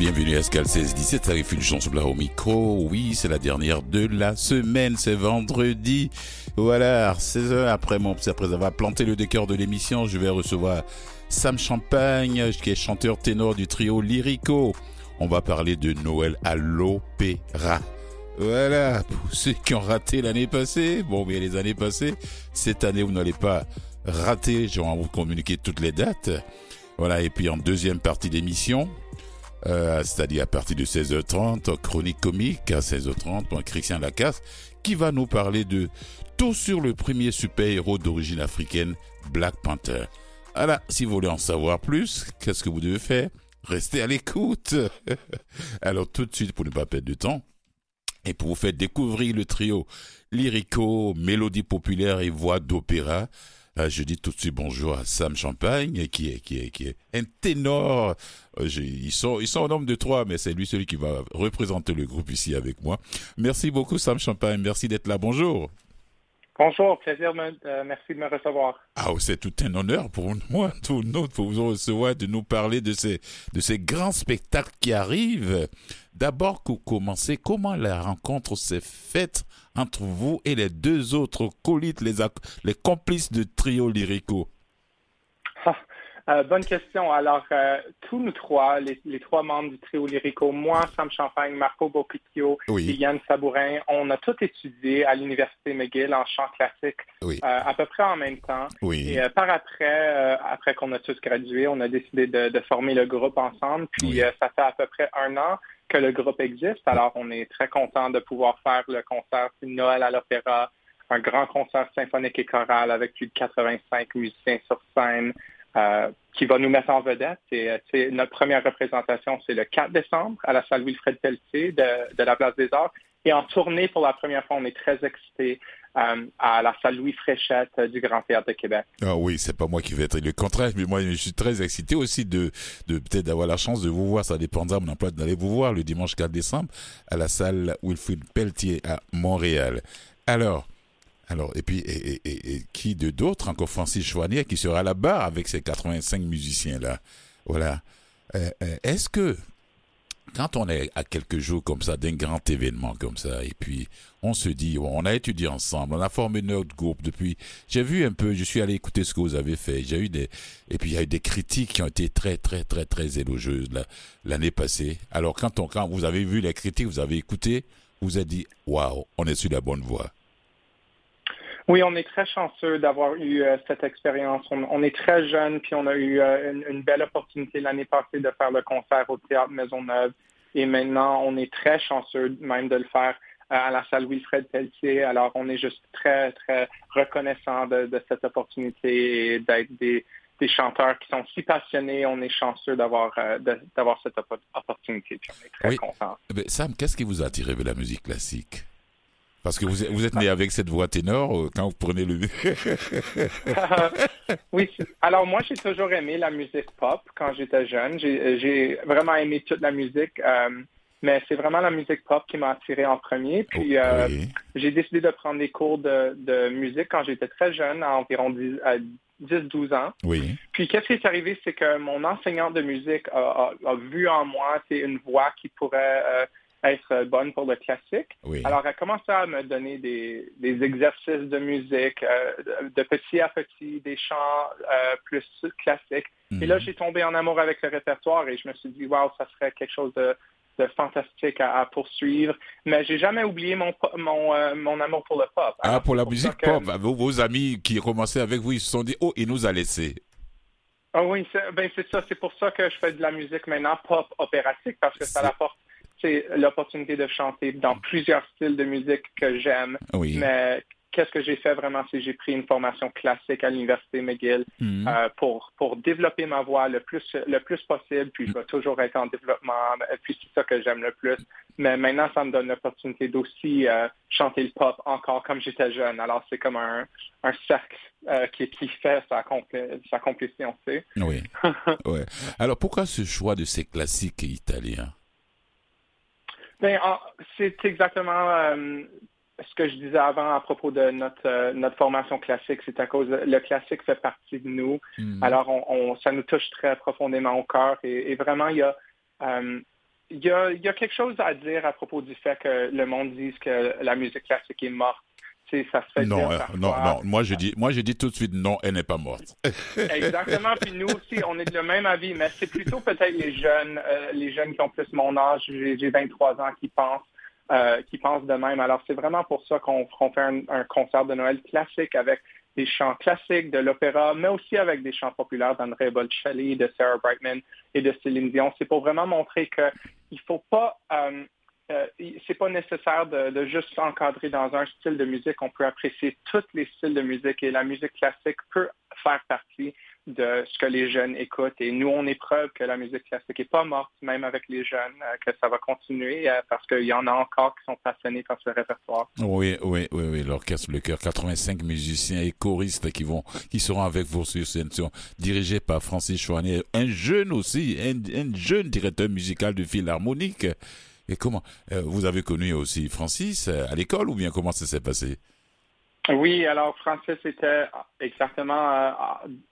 bienvenue à Scal 16-17, ça arrive une chance là au micro. Oui, c'est la dernière de la semaine, c'est vendredi. Voilà, 16 heures après mon, après avoir planté le décor de l'émission, je vais recevoir Sam Champagne, qui est chanteur ténor du trio Lyrico. On va parler de Noël à l'opéra. Voilà, pour ceux qui ont raté l'année passée, bon, bien les années passées, cette année vous n'allez pas rater, je vais vous communiquer toutes les dates. Voilà, et puis en deuxième partie d'émission, euh, c'est-à-dire à partir de 16h30, chronique comique à 16h30, Christian Lacasse, qui va nous parler de tout sur le premier super-héros d'origine africaine, Black Panther. Voilà, si vous voulez en savoir plus, qu'est-ce que vous devez faire? Restez à l'écoute. Alors tout de suite, pour ne pas perdre de temps, et pour vous faire découvrir le trio lyrico, mélodie populaire et voix d'opéra, je dis tout de suite bonjour à Sam Champagne, qui est, qui est, qui est un ténor. Euh, ils sont, ils sont au nombre de trois, mais c'est lui celui qui va représenter le groupe ici avec moi. Merci beaucoup, Sam Champagne. Merci d'être là. Bonjour. Bonjour, plaisir, euh, merci de me recevoir. Ah, c'est tout un honneur pour moi, tout nous, pour vous recevoir, de nous parler de ces, de ces grands spectacles qui arrivent. D'abord, pour commencer, comment la rencontre s'est faite entre vous et les deux autres colites, les, les complices de Trio Lyrico? Ah, euh, bonne question. Alors, euh, tous nous trois, les, trois membres du trio Lyrico, moi, Sam Champagne, Marco Bocchio et Yann Sabourin, on a tous étudié à l'Université McGill en chant classique euh, à peu près en même temps. Et par après, après qu'on a tous gradué, on a décidé de, former le groupe ensemble. Puis, ça fait à peu près un an que le groupe existe. Alors, on est très content de pouvoir faire le concert Noël à l'Opéra, un grand concert symphonique et choral avec plus de 85 musiciens sur scène. Euh, qui va nous mettre en vedette. Et, euh, notre première représentation, c'est le 4 décembre à la salle Wilfred Pelletier de, de, la Place des Arts. Et en tournée pour la première fois, on est très excités euh, à la salle Louis Fréchette du Grand Théâtre de Québec. Ah oui, c'est pas moi qui vais être le contraire, mais moi je suis très excité aussi de, de peut-être d'avoir la chance de vous voir. Ça dépendra de mon emploi d'aller vous voir le dimanche 4 décembre à la salle Wilfred Pelletier à Montréal. Alors, alors, et puis, et, qui de d'autres, encore? Francis Chouanier, qui sera là-bas avec ses 85 musiciens-là. Voilà. Euh, euh, est-ce que, quand on est à quelques jours comme ça, d'un grand événement comme ça, et puis on se dit, on a étudié ensemble, on a formé notre groupe depuis, j'ai vu un peu, je suis allé écouter ce que vous avez fait, j'ai eu des, et puis il y a eu des critiques qui ont été très, très, très, très élogieuses l'année passée. Alors, quand, on, quand vous avez vu les critiques, vous avez écouté, vous avez dit, waouh, on est sur la bonne voie. Oui, on est très chanceux d'avoir eu euh, cette expérience. On, est très jeune, puis on a eu euh, une, belle opportunité l'année passée de faire le concert au Théâtre Maisonneuve. Et maintenant, on est très chanceux même de le faire euh, à la salle Wilfred Pelletier. Alors, on est juste très, très reconnaissant de, cette opportunité et d'être des, chanteurs qui sont si passionnés. On est chanceux d'avoir d'avoir cette opportunité. on est très contents. Eh Sam, qu'est-ce qui vous a attiré vers la musique classique? Parce que vous, vous êtes né avec cette voix ténor euh, quand vous prenez le... oui, alors moi j'ai toujours aimé la musique pop quand j'étais jeune. J'ai vraiment aimé toute la musique, euh, mais c'est vraiment la musique pop qui m'a attiré en premier. Puis euh, j'ai décidé de prendre des cours de, musique quand j'étais très jeune, à environ 10-12 ans. Oui. Puis qu'est-ce qui est arrivé, c'est que mon enseignant de musique a, vu en moi une voix qui pourrait être bonne pour le classique. Alors, elle a commencé à me donner des, exercices de musique, euh, de, petit à petit, des chants euh, plus classiques. Et là, mhm. j'ai tombé en amour avec le répertoire et je me suis dit, wow, ça serait quelque chose de, fantastique à, poursuivre. Mais j'ai jamais oublié mon, mon, euh, mon amour pour le pop. ah, pour la musique pop. Vos, amis qui commençaient avec vous, ils se sont dit, oh, il nous a laissé. Ah oui, ben c'est ça. C'est pour ça que je fais de la musique maintenant pop opératique parce que ça apporte l'opportunité de chanter dans plusieurs styles de musique que j'aime. Mais qu'est-ce que j'ai fait vraiment, c'est j'ai pris une formation classique à l'université McGill hmm. euh, pour pour développer ma voix le plus le plus possible. Puis je vais toujours être en développement. Puis c'est ça que j'aime le plus. Mais maintenant, ça me donne l'opportunité d'aussi euh, chanter le pop encore comme j'étais jeune. Alors c'est comme un, un cercle euh, qui, qui fait sa, sa complétion, tu Oui. ouais. Alors pourquoi ce choix de ces classiques italiens? Ben, c'est exactement euh, ce que je disais avant à propos de notre, euh, notre formation classique. C'est à cause le classique fait partie de nous. Hmm. Alors, on, ça nous touche très profondément au cœur. Et, vraiment, il y a, euh, il y a, y a quelque chose à dire à propos du fait que le monde dise que la musique classique est morte ça se fait non, euh, non, non. Moi, je dis, moi, je dis tout de suite non, elle n'est pas morte. Exactement. Puis nous aussi, on est de le même avis, mais c'est plutôt peut-être les jeunes, euh, les jeunes qui ont plus mon âge. J'ai 23 ans qui pensent, euh, qui pensent de même. Alors, c'est vraiment pour ça qu'on fait un, un, concert de Noël classique avec des chants classiques de l'opéra, mais aussi avec des chants populaires d'André Bocelli, de Sarah Brightman et de Céline Dion. C'est pour vraiment montrer qu'il ne faut pas euh, c'est pas nécessaire de, juste s'encadrer dans un style de musique. On peut apprécier tous les styles de musique et la musique classique peut faire partie de ce que les jeunes écoutent. Et nous, on est preuve que la musique classique n'est pas morte, même avec les jeunes, euh, que ça va continuer euh, parce qu'il y en a encore qui sont passionnés par ce répertoire. Oui, oui, oui, oui. L'orchestre Le Cœur, 85 musiciens et choristes qui vont, qui seront avec vous sur scène, dirigés par Francis Chouanier, un jeune aussi, un, jeune directeur musical de philharmonique. Et comment euh, Vous avez connu aussi Francis euh, à l'école ou bien comment ça s'est passé? Oui, alors Francis était exactement euh,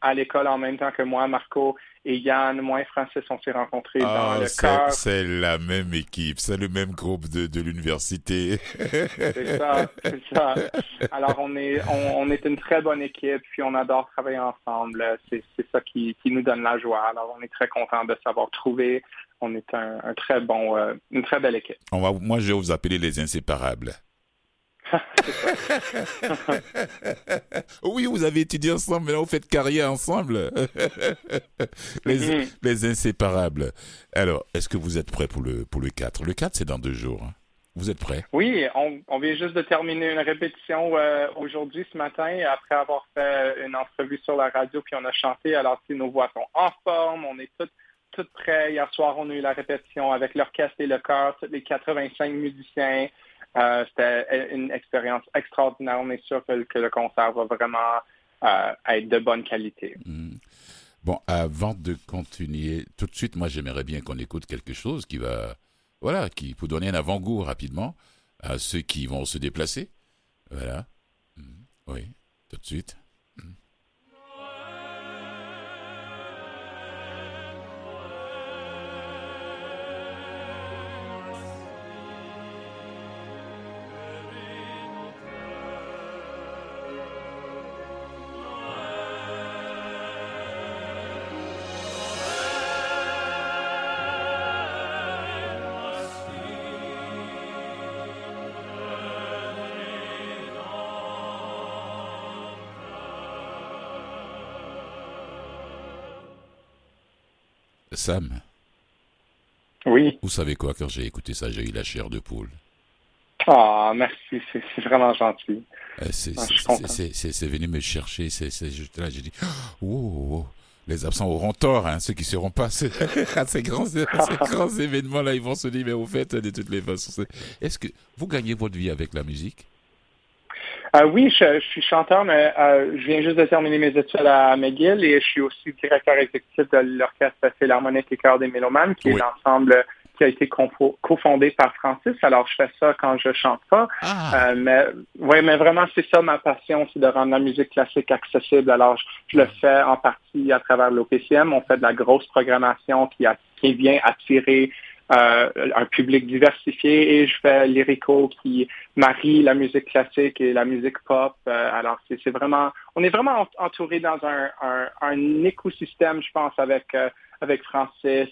à, l'école en même temps que moi, Marco et Yann. Moi et Francis, on s'est rencontrés dans ah, le corps. C'est la même équipe, c'est le même groupe de, de l'université. c'est ça, c'est ça. Alors on est, on, est une très bonne équipe, puis on adore travailler ensemble. C'est ça qui, qui nous donne la joie. Alors on est très content de savoir trouver on est un, très bon, euh, une très belle équipe. On va, moi, je vais vous appeler les inséparables. oui, vous avez étudié ensemble, mais là, vous faites carrière ensemble. les, mm-hmm. les, inséparables. Alors, est-ce que vous êtes prêts pour le, pour le 4 Le 4, c'est dans deux jours. Hein. Vous êtes prêts? Oui, on, vient juste de terminer une répétition euh, aujourd'hui, ce matin, après avoir fait une entrevue sur la radio, puis on a chanté. Alors, si nos voix sont en forme, on est toutes tout prêt. Hier soir, on a eu la répétition avec l'orchestre et le chœur, les 85 musiciens. Euh, c'était une expérience extraordinaire. On est sûr que, le concert va vraiment euh, être de bonne qualité. Mm. Bon, avant de continuer, tout de suite, moi, j'aimerais bien qu'on écoute quelque chose qui va, voilà, qui peut donner un avant-goût rapidement à ceux qui vont se déplacer. Voilà. Mm. Oui, tout de suite. Sam. Oui. Vous savez quoi, quand j'ai écouté ça, j'ai eu la chair de poule. Ah, merci, c'est vraiment gentil. Euh, ah, c'est venu me chercher, c'est là, j'ai dit, oh, les absents auront tort, hein, ceux qui ne seront pas à ces, grands, grands événements-là, ils vont se dire, mais au fait, de toutes les façons, est-ce que vous gagnez votre vie avec la musique? Euh, oui, je, suis chanteur, mais euh, je viens juste de terminer mes études à McGill et je suis aussi directeur exécutif de l'Orchestre Philharmonique et Chœur des Mélomanes, qui est l'ensemble qui a été cofondé par Francis. Alors, je fais ça quand je chante pas. Ah. Euh, mais ouais, mais vraiment, c'est ça ma passion, c'est de rendre la musique classique accessible. Alors, je, le fais en partie à travers l'OPCM. On fait de la grosse programmation qui, a, qui vient attirer euh, un public diversifié et je fais lyrico qui marie la musique classique et la musique pop. Euh, alors c'est vraiment, on est vraiment entouré dans un, un, écosystème, je pense, avec euh, avec Francis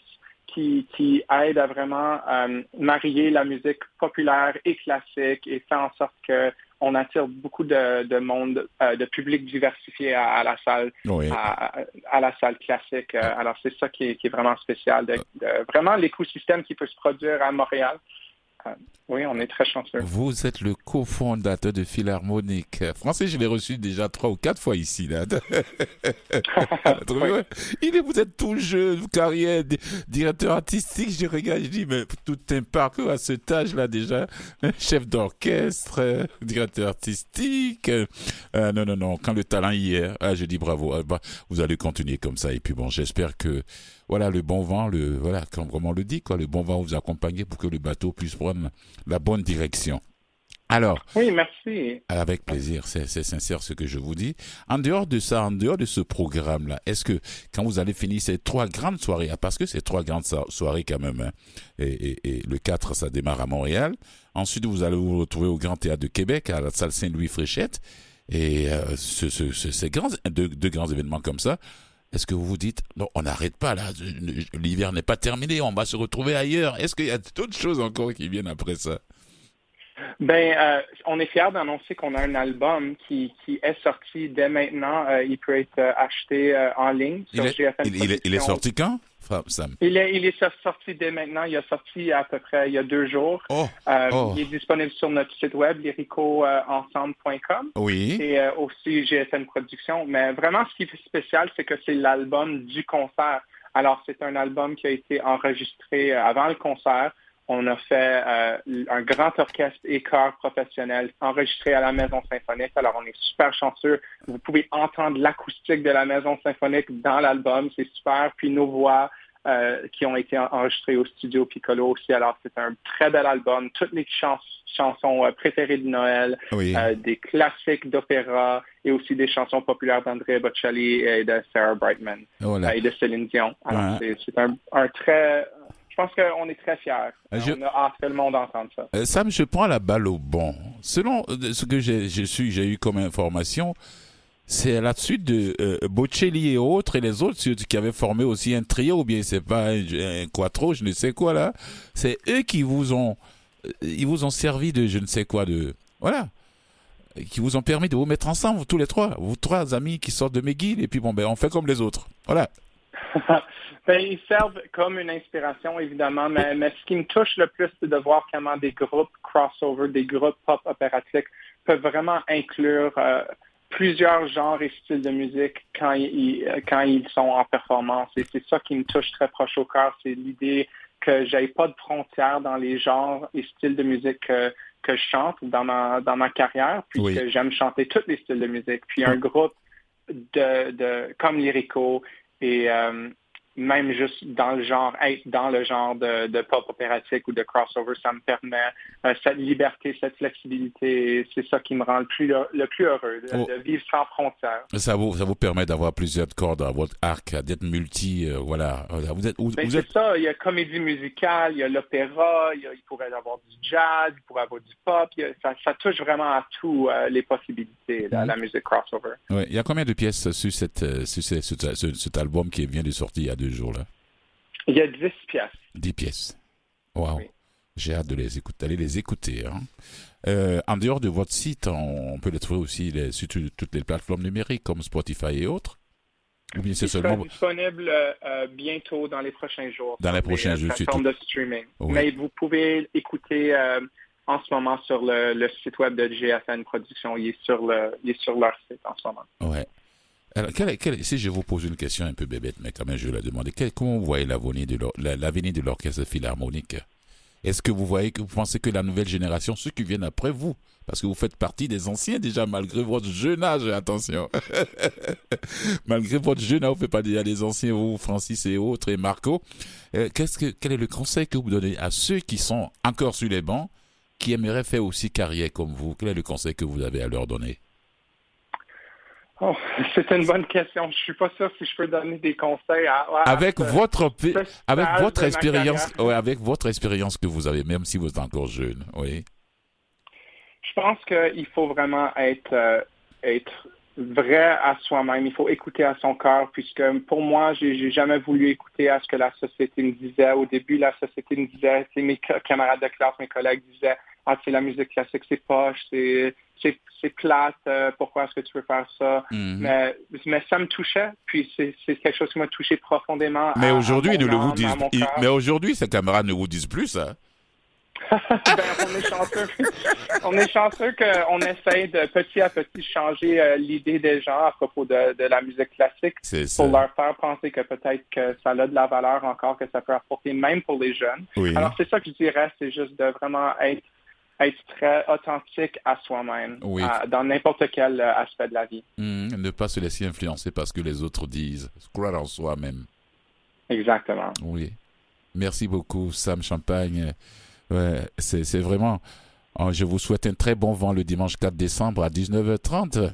qui, qui aide à vraiment marier la musique populaire et classique et faire en sorte que on attire beaucoup de, monde, euh, de public diversifié à, la salle, à, la salle classique. Euh, alors c'est ça qui est, vraiment spécial, de, vraiment l'écosystème qui peut se produire à Montréal. Euh, oui, on est très chanceux. Vous êtes le cofondateur de Philharmonique. Français, je l'ai reçu déjà trois ou quatre fois ici. Là. Il est, vous êtes tout jeune, carrière, directeur artistique. Je regarde, je dis, mais tout un parcours à cet âge-là déjà. Chef d'orchestre, directeur artistique. Euh, non, non, non. Quand le talent y est, ah, je dis bravo. Ah, bah, vous allez continuer comme ça. Et puis bon, j'espère que voilà le bon vent, le voilà comme, on le dit quoi, le bon vent vous accompagner pour que le bateau puisse prendre la bonne direction. Alors. Oui, merci. Avec plaisir, c'est sincère ce que je vous dis. En dehors de ça, en dehors de ce programme-là, est-ce que quand vous allez finir ces trois grandes soirées, ah, parce que c'est trois grandes soirées quand même, hein, et, le 4, ça démarre à Montréal. Ensuite, vous allez vous retrouver au Grand Théâtre de Québec, à la salle Saint-Louis Fréchette. Et euh, ces grands, deux, deux grands événements comme ça, est-ce que vous vous dites, non, on n'arrête pas là, l'hiver n'est pas terminé, on va se retrouver ailleurs. Est-ce qu'il y a d'autres choses encore qui viennent après ça? Ben, euh, on est fiers d'annoncer qu'on a un album qui, qui est sorti dès maintenant. Euh, il peut être euh, acheté en ligne sur il est, GFM il, est, il, est, sorti quand, Sam? Il est, il est sorti dès maintenant. Il est sorti à peu près il y a deux jours. Oh, oh. Il est disponible sur notre site web, lyricoensemble.com. Oui. Et aussi GFM Production. Mais vraiment, ce qui est spécial, c'est que c'est l'album du concert. Alors, c'est un album qui a été enregistré avant le concert. On a fait euh, un grand orchestre et chœur professionnel enregistré à la Maison symphonique. Alors, on est super chanceux. Vous pouvez entendre l'acoustique de la Maison symphonique dans l'album. C'est super. Puis nos voix euh, qui ont été enregistrées au studio Piccolo aussi. Alors, c'est un très bel album. Toutes les chansons euh, préférées de Noël, des classiques d'opéra et aussi des chansons populaires d'André Bocelli et de Sarah Brightman et de Céline Dion. Alors, c'est un, un, très pense qu'on est très fiers. Euh, on a hâte que le monde entende ça. Euh, Sam, je prends la balle au bon. Selon euh, ce que j'ai su, j'ai eu comme information, c'est là-dessus de Bocelli et autres et les autres qui avaient formé aussi un trio ou bien c'est pas un, quattro, je ne sais quoi là. C'est eux qui vous ont, ils vous ont servi de je ne sais quoi de, voilà, qui vous ont permis de vous mettre ensemble tous les trois, vous trois amis qui sortent de McGill et puis bon ben on fait comme les autres, voilà. Ben, ils servent comme une inspiration, évidemment, mais, ce qui me touche le plus, c'est de voir comment des groupes crossover, des groupes pop opératiques peuvent vraiment inclure euh, plusieurs genres et styles de musique quand ils, quand ils sont en performance. Et c'est ça qui me touche très proche au cœur, c'est l'idée que j'ai pas de frontières dans les genres et styles de musique que, je chante dans ma, dans ma carrière, puisque j'aime chanter tous les styles de musique. Puis un groupe de, de comme Lyrico et euh, même juste dans le genre, être dans le genre de, de, pop opératique ou de crossover, ça me permet euh, cette liberté, cette flexibilité. C'est ça qui me rend le plus, le, plus heureux, de, oh. vivre sans frontières. Ça vous, ça vous permet d'avoir plusieurs cordes à votre arc, d'être multi, euh, voilà. Vous êtes, ben, c'est ça, il y a comédie musicale, il y a l'opéra, il, pourrait y avoir du jazz, il pourrait y avoir du pop, ça, ça, touche vraiment à tout euh, les possibilités de mhm. la musique crossover. Ouais. Il y a combien de pièces sur, cette, sur, cet album qui vient de sortir? Il y a deux jours-là? Il y a 10 pièces. 10 pièces. Wow. J'ai hâte de les écouter, d'aller les écouter. Hein. Euh, en dehors de votre site, on peut les trouver aussi sur toutes les plateformes numériques comme Spotify et autres? Ou bien c'est seulement disponible euh, euh, bientôt dans les prochains jours. Dans les prochains jours, plateformes de streaming. Mais vous pouvez écouter en ce moment sur le, site web de GFN Production. Il est sur le, il est sur leur site en ce moment. Ouais. Alors, si je vous pose une question un peu bébête, mais quand même je vais la demander, comment vous voyez l'avenir de l'orchestre philharmonique? Est-ce que vous voyez que vous pensez que la nouvelle génération, ceux qui viennent après vous, parce que vous faites partie des anciens déjà, malgré votre jeune âge, attention, malgré votre jeune âge, vous faites pas déjà des anciens, vous, Francis et autres, et Marco, euh, qu'est-ce que, quel est le conseil que vous donnez à ceux qui sont encore sur les bancs, qui aimeraient faire aussi carrière comme vous? Quel est le conseil que vous avez à leur donner? Oh, c'est une bonne question. Je suis pas sûr si je peux donner des conseils avec votre avec votre expérience, avec votre expérience que vous avez, même si vous êtes encore jeune, oui. Je pense qu'il faut vraiment être euh, être vrai à soi-même. Il faut écouter à son cœur, puisque pour moi, j'ai jamais voulu écouter à ce que la société me disait. Au début, la société me disait, mes camarades de classe, mes collègues disaient, ah, c'est la musique classique, c'est poche, c'est c'est plate, euh, pourquoi est-ce que tu veux faire ça? Mhm. mais, mais ça me touchait, puis c'est quelque chose qui m'a touché profondément. Mais aujourd'hui, ne le vous disent, mais aujourd'hui, ces camarades ne vous disent plus ça. Ben, on est chanceux. on est chanceux qu'on essaye de petit à petit changer euh, l'idée des gens à propos de, de la musique classique pour leur faire penser que peut-être que ça a de la valeur encore, que ça peut apporter même pour les jeunes. Alors c'est ça que je dirais, c'est juste de vraiment être être très authentique à soi-même dans n'importe quel euh, aspect de la vie. Hmm, ne pas se laisser influencer parce que les autres disent. Croire en soi-même. Exactement. Oui. Merci beaucoup, Sam Champagne. Ouais, c'est vraiment. Oh, je vous souhaite un très bon vent le dimanche 4 décembre à 19h30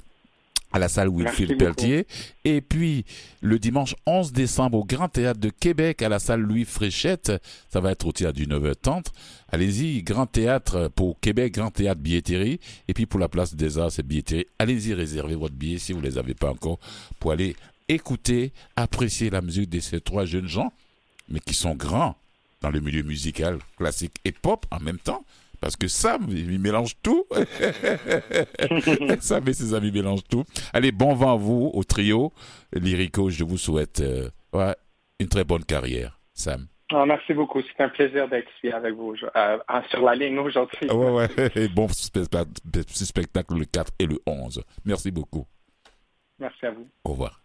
à la salle Wilfrid Pelletier. Et puis, le dimanche 11 décembre au Grand Théâtre de Québec, à la salle Louis Fréchette. Ça va être au théâtre du 9h30. Allez-y, Grand Théâtre pour Québec, Grand Théâtre Billetterie. Et puis, pour la place des Arts, c'est Billetterie. Allez-y, réservez votre billet si vous ne les avez pas encore pour aller écouter, apprécier la musique de ces trois jeunes gens, mais qui sont grands dans le milieu musical, classique et pop en même temps. Parce que Sam, il mélange tout. Sam et ses amis mélangent tout. Allez, bon vent à vous, au trio. Lyrico, je vous souhaite euh, une très bonne carrière. Sam. Oh, merci beaucoup. C'est un plaisir d'être ici avec vous euh, sur la ligne aujourd'hui. Ouais, ouais. Et bon spectacle le 4 et le 11. Merci beaucoup. Merci à vous. Au revoir.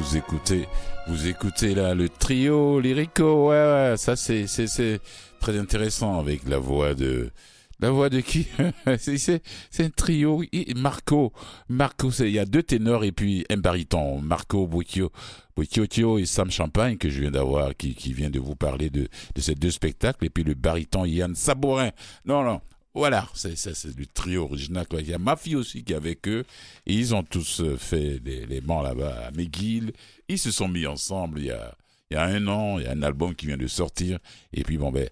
Vous écoutez, vous écoutez là le trio lyrico, ouais, ça c'est c'est très intéressant avec la voix de la voix de qui? C'est un trio. Marco, Marco, il y a deux ténors et puis un baryton. Marco Bucchio, et Sam Champagne que je viens d'avoir, qui qui vient de vous parler de de ces deux spectacles et puis le baryton Yann Sabourin. Non non, voilà, c'est c'est le trio original. Il y a ma fille aussi qui est avec eux. Ils ont tous euh, fait les, bancs là-bas à McGill. Ils se sont mis ensemble il y, a, un an. Il y a un album qui vient de sortir. Et puis bon ben,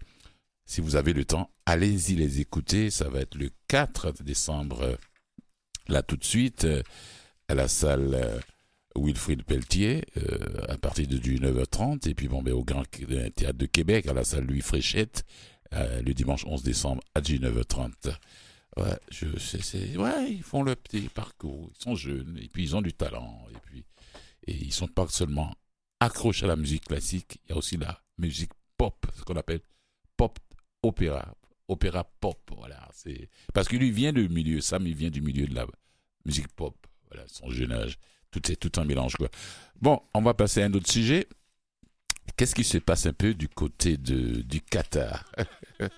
si vous avez le temps, allez-y les écouter. Ça va être le 4 décembre, euh, là tout de suite, euh, à la salle Wilfrid Pelletier, à partir de 9h30. Et puis bon ben, au Grand Théâtre de Québec, à la salle Louis Fréchette euh, le dimanche 11 décembre à 19h30. Ouais, je sais, ouais, ils font le petit parcours, ils sont jeunes, et puis ils ont du talent, et puis et ils sont pas seulement accrochés à la musique classique, il y a aussi la musique pop, ce qu'on appelle pop opéra, opéra pop, voilà, c'est parce que lui vient du milieu, Sam il vient du milieu de la musique pop, voilà, son jeune âge, tout c'est tout un mélange quoi. Bon, on va passer à un autre sujet. Qu'est-ce qui se passe un peu du côté de, du Qatar?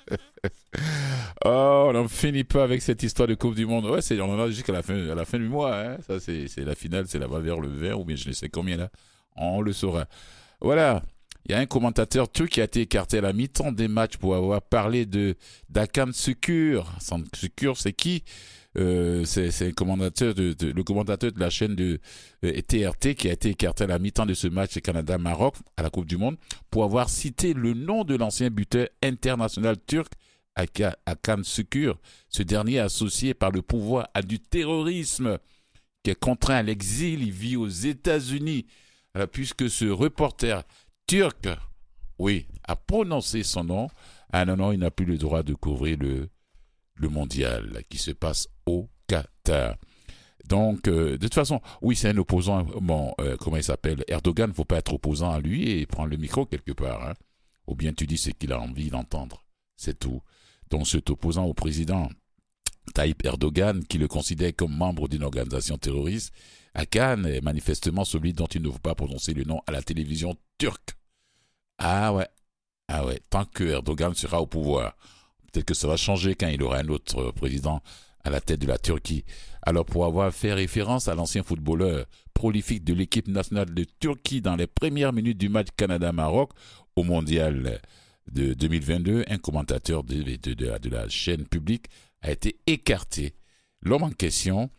Oh, on n'en finit pas avec cette histoire de Coupe du Monde. Ouais, c'est, on en a jusqu'à la fin, la fin du mois. Hein. Ça, c'est, c'est la finale, c'est là-bas vers le vert, ou bien je ne sais combien là. On le saura. Voilà. Il y a un commentateur turc qui a été écarté à la mi-temps des matchs pour avoir parlé de d'Akan Sukur. Sukur, c'est qui? Euh, c'est le commentateur de, la chaîne de TRT euh, qui a été écarté à la mi-temps de ce match Canada-Maroc à la Coupe du Monde pour avoir cité le nom de l'ancien buteur international turc Akan Sukur, ce dernier associé par le pouvoir à du terrorisme, qui est contraint à l'exil, il vit aux États-Unis, puisque ce reporter turc, oui, a prononcé son nom. Ah non, non, il n'a plus le droit de couvrir le, le mondial qui se passe au Qatar. Donc, euh, de toute façon, oui, c'est un opposant. Bon, euh, comment il s'appelle Erdogan, faut pas être opposant à lui et prendre le micro quelque part. Hein. Ou bien tu dis ce qu'il a envie d'entendre. C'est tout. Donc, cet opposant au président Tayyip Erdogan, qui le considère comme membre d'une organisation terroriste, à Cannes, est manifestement celui dont il ne faut pas prononcer le nom à la télévision turque. Ah ouais. Ah ouais. Tant que Erdogan sera au pouvoir. Peut-être que ça va changer quand il aura un autre président à la tête de la Turquie. Alors pour avoir fait référence à l'ancien footballeur prolifique de l'équipe nationale de Turquie dans les premières minutes du match Canada-Maroc, au mondial de 2022, un commentateur de, la chaîne publique a été écarté. L'homme en question,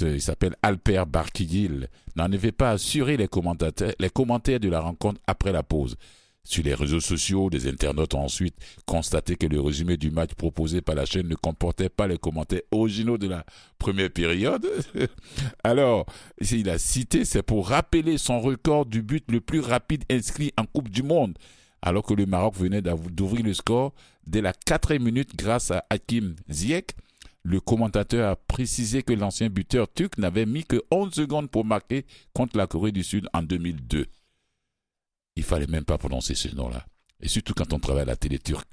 il s'appelle Alper Barkigil, n'en avait pas assuré les commentaires de la rencontre après la pause. Sur les réseaux sociaux, des internautes ont ensuite constaté que le résumé du match proposé par la chaîne ne comportait pas les commentaires originaux de la première période. Alors, il a cité, c'est pour rappeler son record du but le plus rapide inscrit en Coupe du Monde, alors que le Maroc venait d'ouvrir le score dès la quatrième minute grâce à Hakim Ziyech. Le commentateur a précisé que l'ancien buteur turc n'avait mis que 11 secondes pour marquer contre la Corée du Sud en 2002 il fallait même pas prononcer ce nom-là. Et surtout quand on travaille à la télé turque.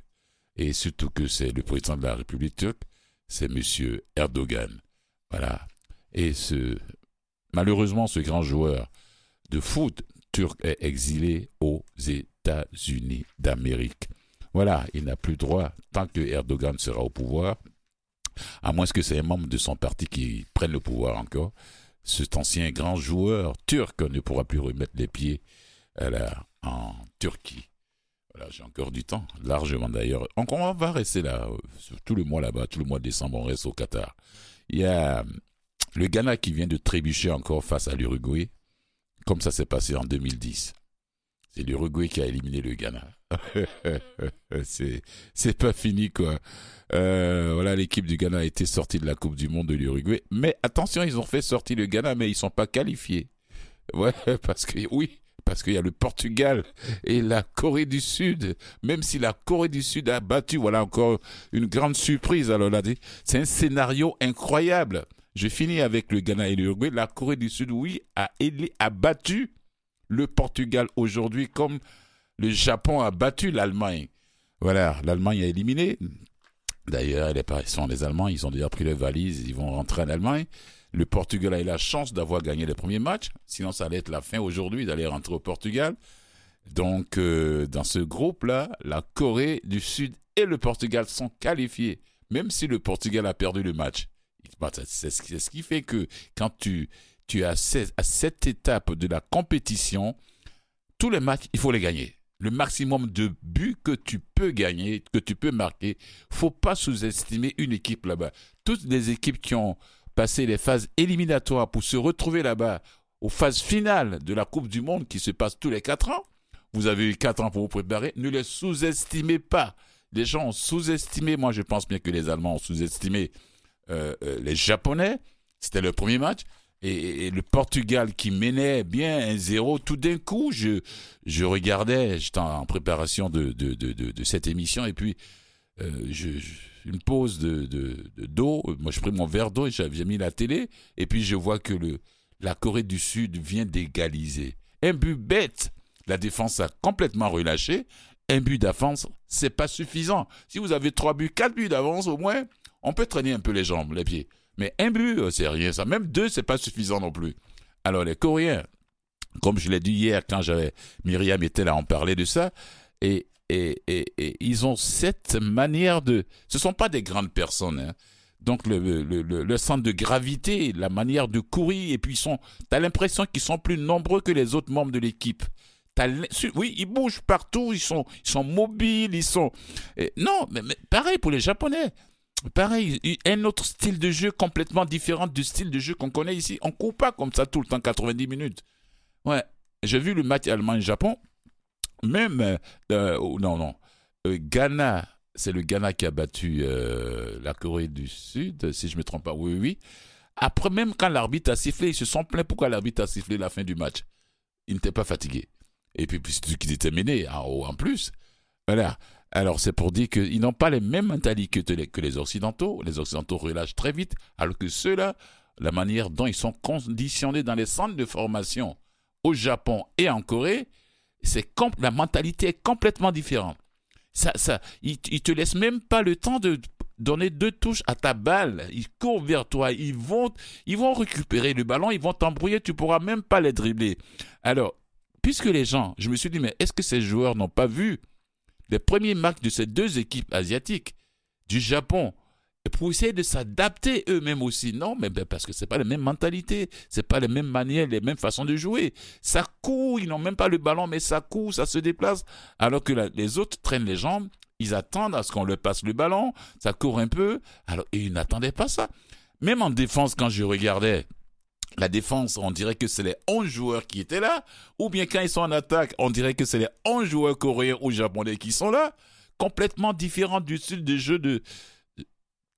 Et surtout que c'est le président de la République turque, c'est M. Erdogan. Voilà. Et ce, malheureusement, ce grand joueur de foot turc est exilé aux États-Unis d'Amérique. Voilà, il n'a plus droit, tant que Erdogan sera au pouvoir, à moins que c'est un membre de son parti qui prenne le pouvoir encore, cet ancien grand joueur turc ne pourra plus remettre les pieds en Turquie. Voilà, j'ai encore du temps, largement d'ailleurs. On va rester là, euh, tout le mois là-bas, tout le mois de décembre, on reste au Qatar. Il y a euh, le Ghana qui vient de trébucher encore face à l'Uruguay, comme ça s'est passé en 2010. C'est l'Uruguay qui a éliminé le Ghana. c'est, pas fini, quoi. Euh, voilà, l'équipe du Ghana a été sortie de la Coupe du Monde de l'Uruguay. Mais attention, ils ont fait sortir le Ghana, mais ils sont pas qualifiés. Ouais, parce que oui, parce qu'il y a le Portugal et la Corée du Sud. Même si la Corée du Sud a battu, voilà encore une grande surprise. Alors là, c'est un scénario incroyable. Je finis avec le Ghana et l'Uruguay. La Corée du Sud, oui, a, a battu le Portugal aujourd'hui comme le Japon a battu l'Allemagne. Voilà, l'Allemagne a éliminé. D'ailleurs, les sont les Allemands, ils ont déjà pris leurs valises, ils vont rentrer en Allemagne. Le Portugal a eu la chance d'avoir gagné le premier match, sinon ça allait être la fin aujourd'hui d'aller rentrer au Portugal. Donc euh, dans ce groupe-là, la Corée du Sud et le Portugal sont qualifiés, même si le Portugal a perdu le match. C'est ce qui fait que quand tu, tu as à cette étape de la compétition, tous les matchs, il faut les gagner. Le maximum de buts que tu peux gagner, que tu peux marquer, faut pas sous-estimer une équipe là-bas. Toutes les équipes qui ont passer les phases éliminatoires pour se retrouver là-bas aux phases finales de la Coupe du Monde qui se passe tous les quatre ans. Vous avez eu quatre ans pour vous préparer. Ne les sous-estimez pas. Les gens ont sous-estimé, moi je pense bien que les Allemands ont sous-estimé euh, euh, les Japonais. C'était le premier match. Et, le Portugal qui menait bien un zéro, tout d'un coup, je, je regardais, j'étais en préparation de, de, de, de, cette émission, et puis euh, je une pause de, d'eau. Moi, je pris mon verre d'eau et j'avais mis la télé. Et puis, je vois que le, la Corée du Sud vient d'égaliser. Un but bête. La défense a complètement relâché. Un but d'avance, c'est pas suffisant. Si vous avez trois buts, quatre buts d'avance au moins, on peut traîner un peu les jambes, les pieds. Mais un but, euh, c'est rien. Ça, même deux, c'est pas suffisant non plus. Alors, les Coréens, comme je l'ai dit hier quand j'avais, Myriam était là, on parlait de ça. Et et, et, ils ont cette manière de... Ce ne sont pas des grandes personnes. Hein. Donc le, le, le, centre de gravité, la manière de courir, et puis ils sont... Tu as l'impression qu'ils sont plus nombreux que les autres membres de l'équipe. Oui, ils bougent partout, ils sont, ils sont mobiles, ils sont... non, mais, pareil pour les Japonais. Pareil, un autre style de jeu complètement différent du style de jeu qu'on connaît ici. On ne court pas comme ça tout le temps, 90 minutes. Ouais, j'ai vu le match Allemagne-Japon même, euh, euh, non, non, euh, Ghana, c'est le Ghana qui a battu la Corée du Sud, si je ne me trompe pas, oui, oui. Après, même quand l'arbitre a sifflé, ils se sont plaints pourquoi l'arbitre a sifflé la fin du match. Ils n'étaient pas fatigués. Et puis, puisqu'ils étaient menés en haut en plus. Voilà. Alors, c'est pour dire qu'ils n'ont pas les mêmes mentalités que les Occidentaux. Les Occidentaux relâchent très vite, alors que ceux-là, la manière dont ils sont conditionnés dans les centres de formation au Japon et en Corée, c'est la mentalité est complètement différente. Ça, ça, ils te laissent même pas le temps de donner deux touches à ta balle. Ils courent vers toi, ils vont, ils vont récupérer le ballon, ils vont t'embrouiller, tu pourras même pas les dribbler. Alors, puisque les gens, je me suis dit, mais est-ce que ces joueurs n'ont pas vu les premiers matchs de ces deux équipes asiatiques, du Japon? Pour essayer de s'adapter eux-mêmes aussi. Non, mais ben, parce que c'est pas la même mentalité, c'est pas les mêmes manières, les mêmes façons de jouer. Ça court, ils n'ont même pas le ballon, mais ça court, ça se déplace, alors que les autres traînent les jambes, ils attendent à ce qu'on leur passe le ballon, ça court un peu, alors et ils n'attendaient pas ça. Même en défense, quand je regardais la défense, on dirait que c'est les 11 joueurs qui étaient là, ou bien quand ils sont en attaque, on dirait que c'est les 11 joueurs coréens ou japonais qui sont là, complètement différents du style de jeu de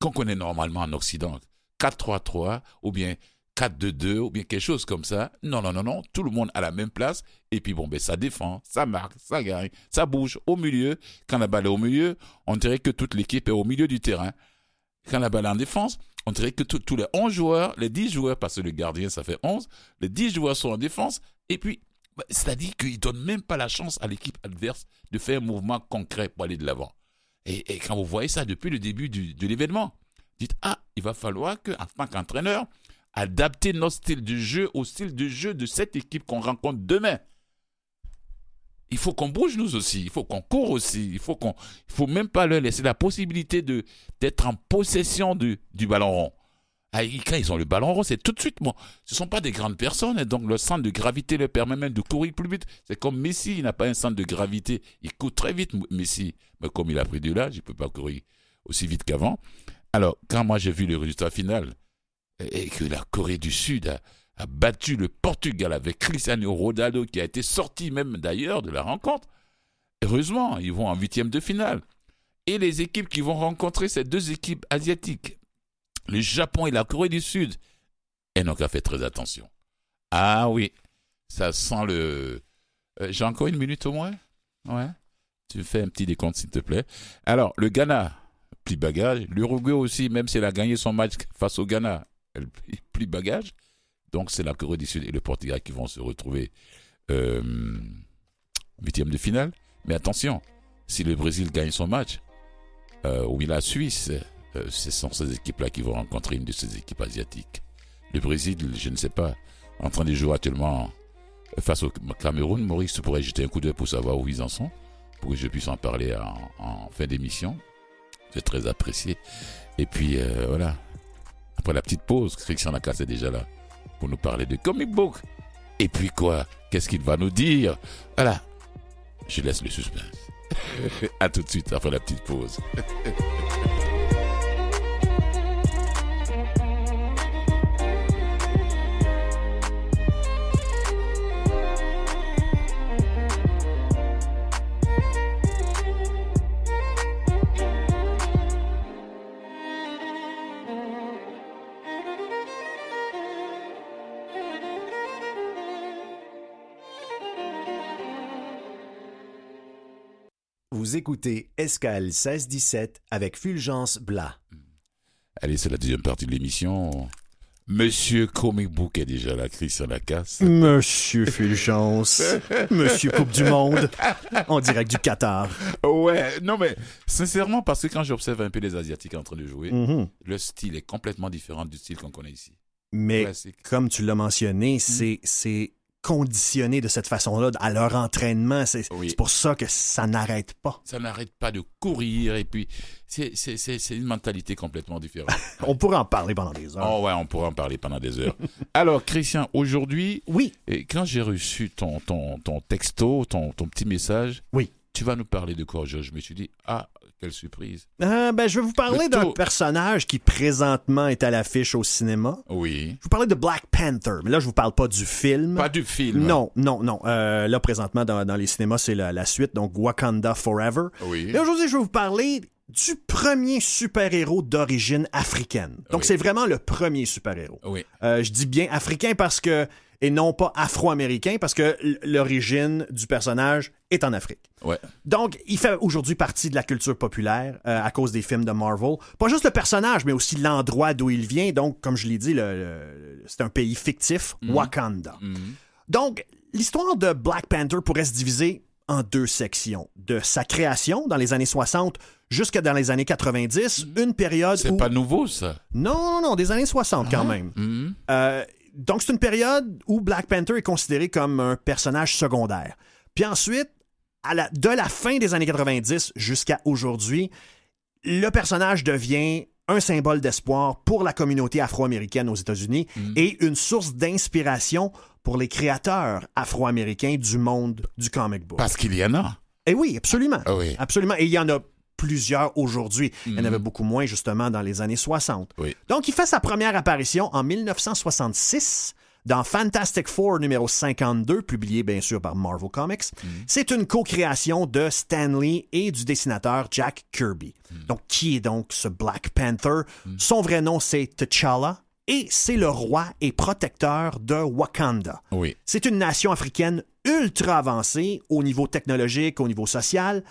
qu'on connaît normalement en Occident. 4-3-3 ou bien 4-2-2 ou bien quelque chose comme ça. Non, non, non, non. Tout le monde à la même place. Et puis bon, ben ça défend, ça marque, ça gagne, ça bouge au milieu. Quand la balle est au milieu, on dirait que toute l'équipe est au milieu du terrain. Quand la balle est en défense, on dirait que tous les 11 joueurs, les 10 joueurs, parce que le gardien ça fait 11, les 10 joueurs sont en défense. Et puis, ben, c'est-à-dire qu'ils ne donnent même pas la chance à l'équipe adverse de faire un mouvement concret pour aller de l'avant. Et, quand vous voyez ça depuis le début de l'événement, dites Ah, il va falloir que, tant qu'entraîneur, adapter notre style de jeu au style de jeu de cette équipe qu'on rencontre demain. Il faut qu'on bouge nous aussi, il faut qu'on court aussi, il faut qu'on, il faut même pas leur laisser la possibilité d'être en possession du ballon rond. Ah, quand ils ont le ballon rond, c'est tout de suite bon. Ce sont pas des grandes personnes, et donc le centre de gravité leur permet même de courir plus vite. C'est comme Messi, il n'a pas un centre de gravité, il court très vite, Messi. Mais comme il a pris de l'âge, il peut pas courir aussi vite qu'avant. Alors, quand moi j'ai vu le résultat final, et que la Corée du Sud a, a battu le Portugal avec Cristiano Ronaldo, qui a été sorti même d'ailleurs de la rencontre, heureusement, ils vont en huitième de finale. Et les équipes qui vont rencontrer ces deux équipes asiatiques, le Japon et la Corée du Sud. Et donc, a fait très attention. Ah oui, ça sent le. Euh, j'ai encore une minute au moins? Ouais. Tu fais un petit décompte, s'il te plaît. Alors, le Ghana, plie bagage. L'Uruguay aussi, même si elle a gagné son match face au Ghana, elle plie bagage. Donc, c'est la Corée du Sud et le Portugal qui vont se retrouver euh, huitième de finale. Mais attention, si le Brésil gagne son match, euh, ou la Suisse, euh, ce sont ces équipes-là qui vont rencontrer une de ces équipes asiatiques. Le Brésil, je ne sais pas, en train de jouer actuellement face au Cameroun. Maurice, tu pourrais jeter un coup d'œil pour savoir où ils en sont, pour que je puisse en parler en, fin d'émission. C'est très apprécié. Et puis, euh, voilà. Après la petite pause, Christian Lacasse est déjà là pour nous parler de comic book. Et puis quoi? Qu'est-ce qu'il va nous dire? Voilà. Je laisse le suspense. à tout de suite après la petite pause. Vous écoutez Escale 1617 avec Fulgence Blas. Allez, c'est la deuxième partie de l'émission. Monsieur Comic Book est déjà là, Christian Lacasse. Monsieur Fulgence. Monsieur Coupe du Monde. En direct du Qatar. Ouais, non mais sincèrement, parce que quand j'observe un peu les Asiatiques en train de jouer, mhm. le style est complètement différent du style qu'on connaît ici. Mais comme tu l'as mentionné, mhm. c'est conditionnés de cette façon-là à leur entraînement. C'est pour ça que ça n'arrête pas. Ça n'arrête pas de courir et puis c'est une mentalité complètement différente. on pourrait en parler pendant des heures. Oh ouais, on pourrait en parler pendant des heures. Alors Christian, aujourd'hui, oui. quand j'ai reçu ton, ton, ton texto, ton, ton petit message, oui. tu vas nous parler de quoi Je me suis dit, ah, quelle surprise. Euh, ben, je vais vous parler d'un personnage qui présentement est à l'affiche au cinéma. Oui. Je vous parler de Black Panther, mais là, je vous parle pas du film. Pas du film. Non, non, non. Euh, là, présentement, dans, les cinémas, c'est la, suite, donc Wakanda Forever. Oui. Et aujourd'hui, je vais vous parler du premier super-héros d'origine africaine. Donc, c'est vraiment le premier super-héros. Oui. Euh, je dis bien africain parce que et non pas afro-américain parce que l'origine du personnage est en Afrique. Ouais. Donc, il fait aujourd'hui partie de la culture populaire euh, à cause des films de Marvel. Pas juste le personnage, mais aussi l'endroit d'où il vient. Donc, comme je l'ai dit, c'est un pays fictif, mhm. Wakanda. Mhm. Donc, l'histoire de Black Panther pourrait se diviser en deux sections. De sa création dans les années 60 jusqu'à dans les années 90, mhm. une période C'est pas nouveau, ça. Non, non, non, des années 60 quand ah. même. Euh, donc, c'est une période où Black Panther est considéré comme un personnage secondaire. Puis ensuite, à de la fin des années 90 jusqu'à aujourd'hui, le personnage devient un symbole d'espoir pour la communauté afro-américaine aux États-Unis Mm. et une source d'inspiration pour les créateurs afro-américains du monde du comic book. Parce qu'il y en a. Eh oui, absolument. Ah oui. Absolument. Et il y en a plusieurs aujourd'hui. Il y en Mhm. avait beaucoup moins, justement, dans les années 60. Oui. Donc, il fait sa première apparition en 1966 dans Fantastic Four numéro 52, publié bien sûr par Marvel Comics. C'est une co-création de Stan Lee et du dessinateur Jack Kirby. Donc, qui est donc ce Black Panther? Son vrai nom, c'est T'Challa. Et c'est le roi et protecteur de Wakanda. Oui. C'est une nation africaine ultra avancée au niveau technologique, au niveau social.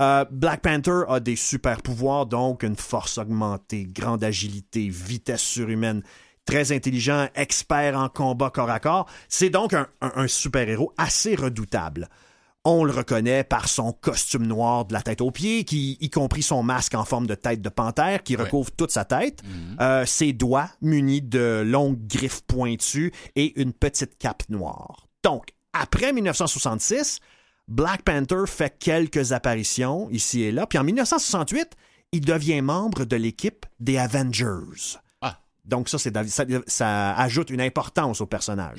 Euh, Black Panther a des super pouvoirs, donc une force augmentée, grande agilité, vitesse surhumaine, très intelligent, expert en combat corps à corps. C'est donc un, un- un super-héros assez redoutable. On le reconnaît par son costume noir de la tête aux pieds, qui, y compris son masque en forme de tête de panthère qui recouvre toute sa tête, euh, ses doigts munis de longues griffes pointues et une petite cape noire. Donc, après 1966, Black Panther fait quelques apparitions ici et là, puis en 1968, il devient membre de l'équipe des Avengers. Ah. Donc ça, c'est, ça, ça ajoute une importance au personnage.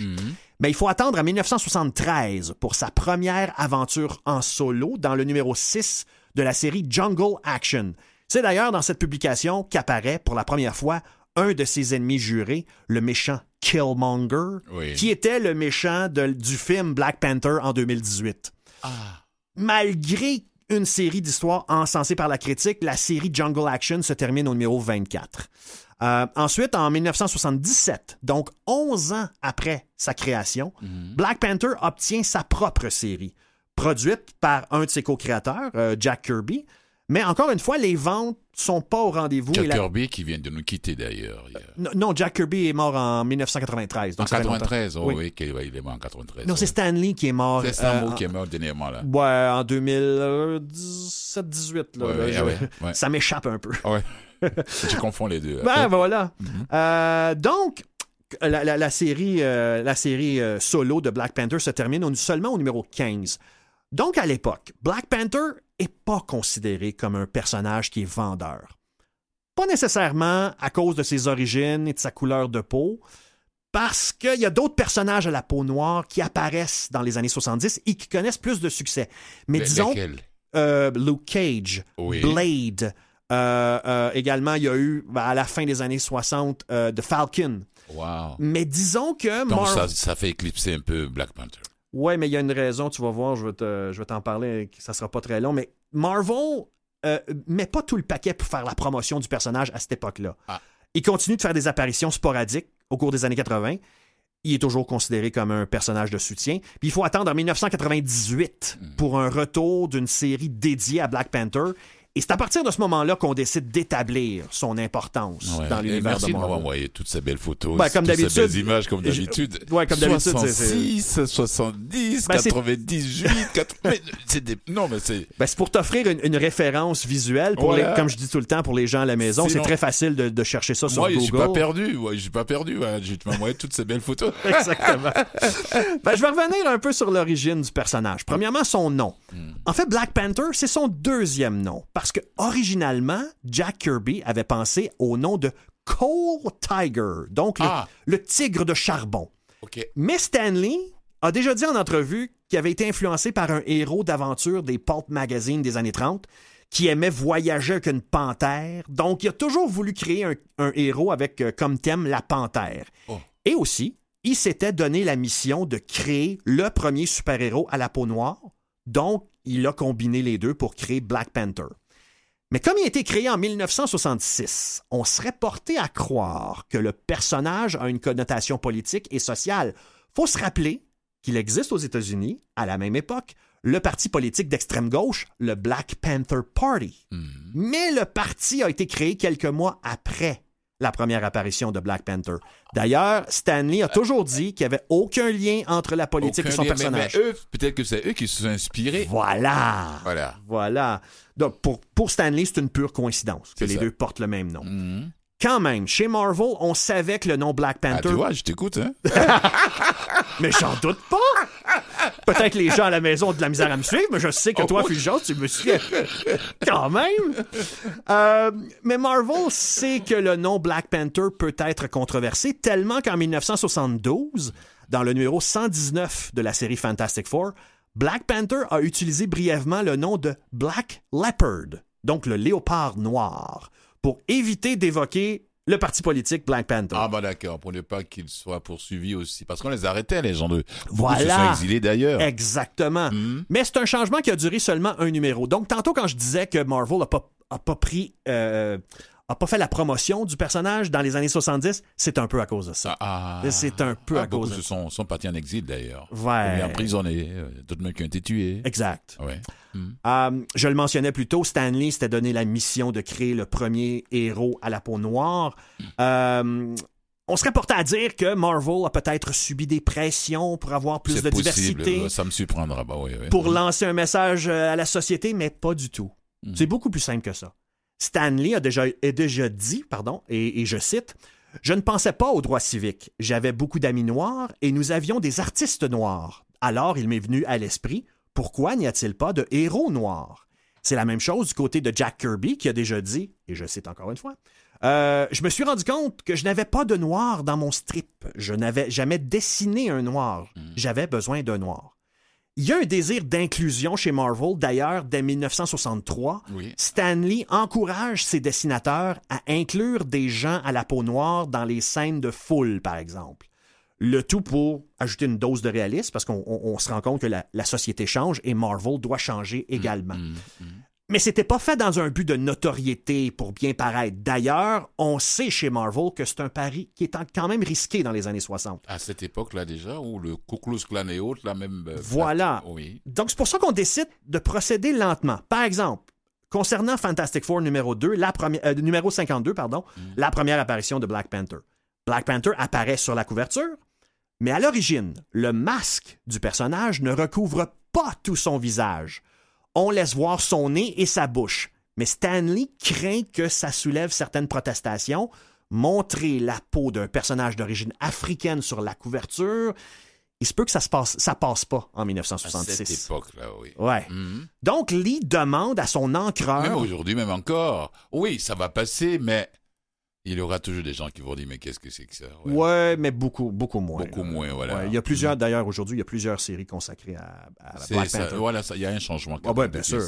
Mais il faut attendre à 1973 pour sa première aventure en solo dans le numéro 6 de la série Jungle Action. C'est d'ailleurs dans cette publication qu'apparaît pour la première fois un de ses ennemis jurés, le méchant Killmonger, Oui. qui était le méchant de- du film Black Panther en 2018. Ah. Malgré une série d'histoires encensées par la critique, la série Jungle Action se termine au numéro 24. Euh, ensuite, en 1977, donc 11 ans après sa création, Black Panther obtient sa propre série, produite par un de ses co-créateurs, euh, Jack Kirby. Mais encore une fois, les ventes sont pas au rendez-vous. Jack et la- Kirby qui vient de nous quitter d'ailleurs. a- Non, Non, Jack Kirby est mort en 1993. En donc ça fait longtemps. 93, oh Oui. oui, il est mort en 93. Non, c'est ouais. Stanley qui est mort. C'est Stambo euh, qui est mort dernièrement là. Ouais, en 2017-18. Là, Ouais, là, ouais, je- ouais, ouais. Ça m'échappe un peu. Ah ouais. Je confonds les deux. Ben voilà. Mhm. Euh, donc, la, la- la série, euh, la série euh, solo de Black Panther se termine seulement au numéro 15. Donc, à l'époque, Black Panther est pas considéré comme un personnage qui est vendeur. Pas nécessairement à cause de ses origines et de sa couleur de peau, parce qu'il y a d'autres personnages à la peau noire qui apparaissent dans les années 70 et qui connaissent plus de succès. Mais disons, euh, Luke Cage, Oui. Blade. euh, euh, également, il y a eu, ben, à la fin des années 60, euh, The Falcon. Wow. Mais disons que Donc Marvel... ça, ça fait éclipser un peu Black Panther. Ouais, mais il y a une raison, tu vas voir, je vais te- je vais t'en parler, ça sera pas très long, mais Marvel euh, met pas tout le paquet pour faire la promotion du personnage à cette époque-là. Ah. Il continue de faire des apparitions sporadiques au cours des années 80. Il est toujours considéré comme un personnage de soutien. Puis il faut attendre en 1998 Hmm. pour un retour d'une série dédiée à Black Panther. Et c'est à partir de ce moment-là qu'on décide d'établir son importance Ouais. dans l'univers Merci de Marvel. envoyé toutes ces belles photos, Ben, comme toutes ces belles images comme je- d'habitude. Ouais, comme d'habitude, c'est- 66, 70, Ben, c'est- 98, 80. c'est des... Non, mais c'est. Ben, c'est pour t'offrir une, une référence visuelle, pour Voilà. les- comme je dis tout le temps, pour les gens à la maison. C'est très facile de, de chercher ça sur Moi, je Google. suis pas perdu. Ouais, je suis pas perdu. Ouais. Je vais t'envoyer toutes ces belles photos. Exactement. Ben, je vais revenir un peu sur l'origine du personnage. Premièrement, son nom. En fait, Black Panther, c'est son deuxième nom. Parce que, originalement, Jack Kirby avait pensé au nom de Coal Tiger, donc le, Ah. le tigre de charbon. OK. Mais Stanley a déjà dit en entrevue qu'il avait été influencé par un héros d'aventure des Pulp Magazine des années 30 qui aimait voyager avec une panthère. Donc, il a toujours voulu créer un, un héros avec euh, comme thème la panthère. Oh. Et aussi, il s'était donné la mission de créer le premier super-héros à la peau noire. Donc, il a combiné les deux pour créer Black Panther. Mais comme il a été créé en 1966, on serait porté à croire que le personnage a une connotation politique et sociale. Faut se rappeler qu'il existe aux États-Unis, à la même époque, le parti politique d'extrême gauche, le Black Panther Party. Mhm. Mais le parti a été créé quelques mois après la première apparition de Black Panther. D'ailleurs, Stanley a toujours dit qu'il n'y avait aucun lien entre la politique Aucun et son lien, personnage. Mais, eux, peut-être que c'est eux qui se sont inspirés. Voilà. Voilà. Voilà. Donc, pour, pour Stanley, c'est une pure coïncidence que les ça. deux portent le même nom. Mhm. Quand même, chez Marvel, on savait que le nom Black Ah, Panther. tu vois, je t'écoute, hein? mais j'en doute pas! Peut-être les gens à la maison ont de la misère à me suivre, mais je sais que toi, Fulgence, tu me suis quand même. Euh, mais Marvel sait que le nom Black Panther peut être controversé tellement qu'en 1972, dans le numéro 119 de la série Fantastic Four, Black Panther a utilisé brièvement le nom de Black Leopard, donc le léopard noir, pour éviter d'évoquer le parti politique Black Panther. Ah bah d'accord, pour ne pas qu'il soit poursuivi aussi. Parce qu'on les arrêtait, les gens de... Voilà. Ils se sont exilés d'ailleurs. Exactement. Hmm. Mais c'est un changement qui a duré seulement un numéro. Donc tantôt quand je disais que Marvel n'a pas, a pas pris... Euh, a pas fait la promotion du personnage dans les années 70, c'est un peu à cause de ça. Ah, c'est un peu ah, à cause de ça. Sont, sont partis en exil d'ailleurs. Ouais. emprisonnés, euh, d'autres mecs qui ont été tués. Exact. Ouais. Hmm. Euh, je le mentionnais plus tôt, Stanley s'était donné la mission de créer le premier héros à la peau noire. Euh, on serait porté à dire que Marvel a peut-être subi des pressions pour avoir plus de diversité. Ça me surprendra. Bah oui, Pour hmm. lancer un message à la société, mais pas du tout. Hmm. C'est beaucoup plus simple que ça. Stanley a déjà, déjà dit, pardon, et, je cite, Je ne pensais pas aux droits civiques. J'avais beaucoup d'amis noirs et nous avions des artistes noirs. Alors il m'est venu à l'esprit, pourquoi n'y a-t-il pas de héros noirs? C'est la même chose du côté de Jack Kirby qui a déjà dit, et je cite encore une fois, euh, je me suis rendu compte que je n'avais pas de noir dans mon strip. Je n'avais jamais dessiné un noir. Hmm. J'avais besoin d'un noir. Il y a un désir d'inclusion chez Marvel. D'ailleurs, dès 1963, Stanley encourage ses dessinateurs à inclure des gens à la peau noire dans les scènes de foule, par exemple. Le tout pour ajouter une dose de réalisme, parce qu'on se rend compte que la, société change et Marvel doit changer mm, également. Mm, mm. Mais c'était pas fait dans un but de notoriété pour bien paraître. D'ailleurs, on sait chez Marvel que c'est un pari qui est quand même risqué dans les années 60. À cette époque-là déjà, où le Ku Klux Klan et autres, la même... Euh, voilà. Oui. Donc c'est pour ça qu'on décide de procéder lentement. Par exemple, concernant Fantastic Four numéro 2, la première, euh, numéro 52, pardon, mm. la première apparition de Black Panther. Black Panther apparaît sur la couverture, mais à l'origine, le masque du personnage ne recouvre pas tout son visage on laisse voir son nez et sa bouche. Mais Stanley craint que ça soulève certaines protestations. Montrer la peau d'un personnage d'origine africaine sur la couverture, il se peut que ça se passe, ça passe pas en 1966. À cette époque-là, oui. Ouais. Mhm. Donc, Lee demande à son encreur. Même aujourd'hui, même encore. Oui, ça va passer, mais il y aura toujours des gens qui vont dire mais qu'est-ce que c'est que ça? Ouais. mais beaucoup beaucoup moins. Beaucoup moins, voilà. il y a plusieurs mm. d'ailleurs aujourd'hui, il y a plusieurs séries consacrées à, Black Panther. voilà, il y a un changement. Ah ben, bien sûr.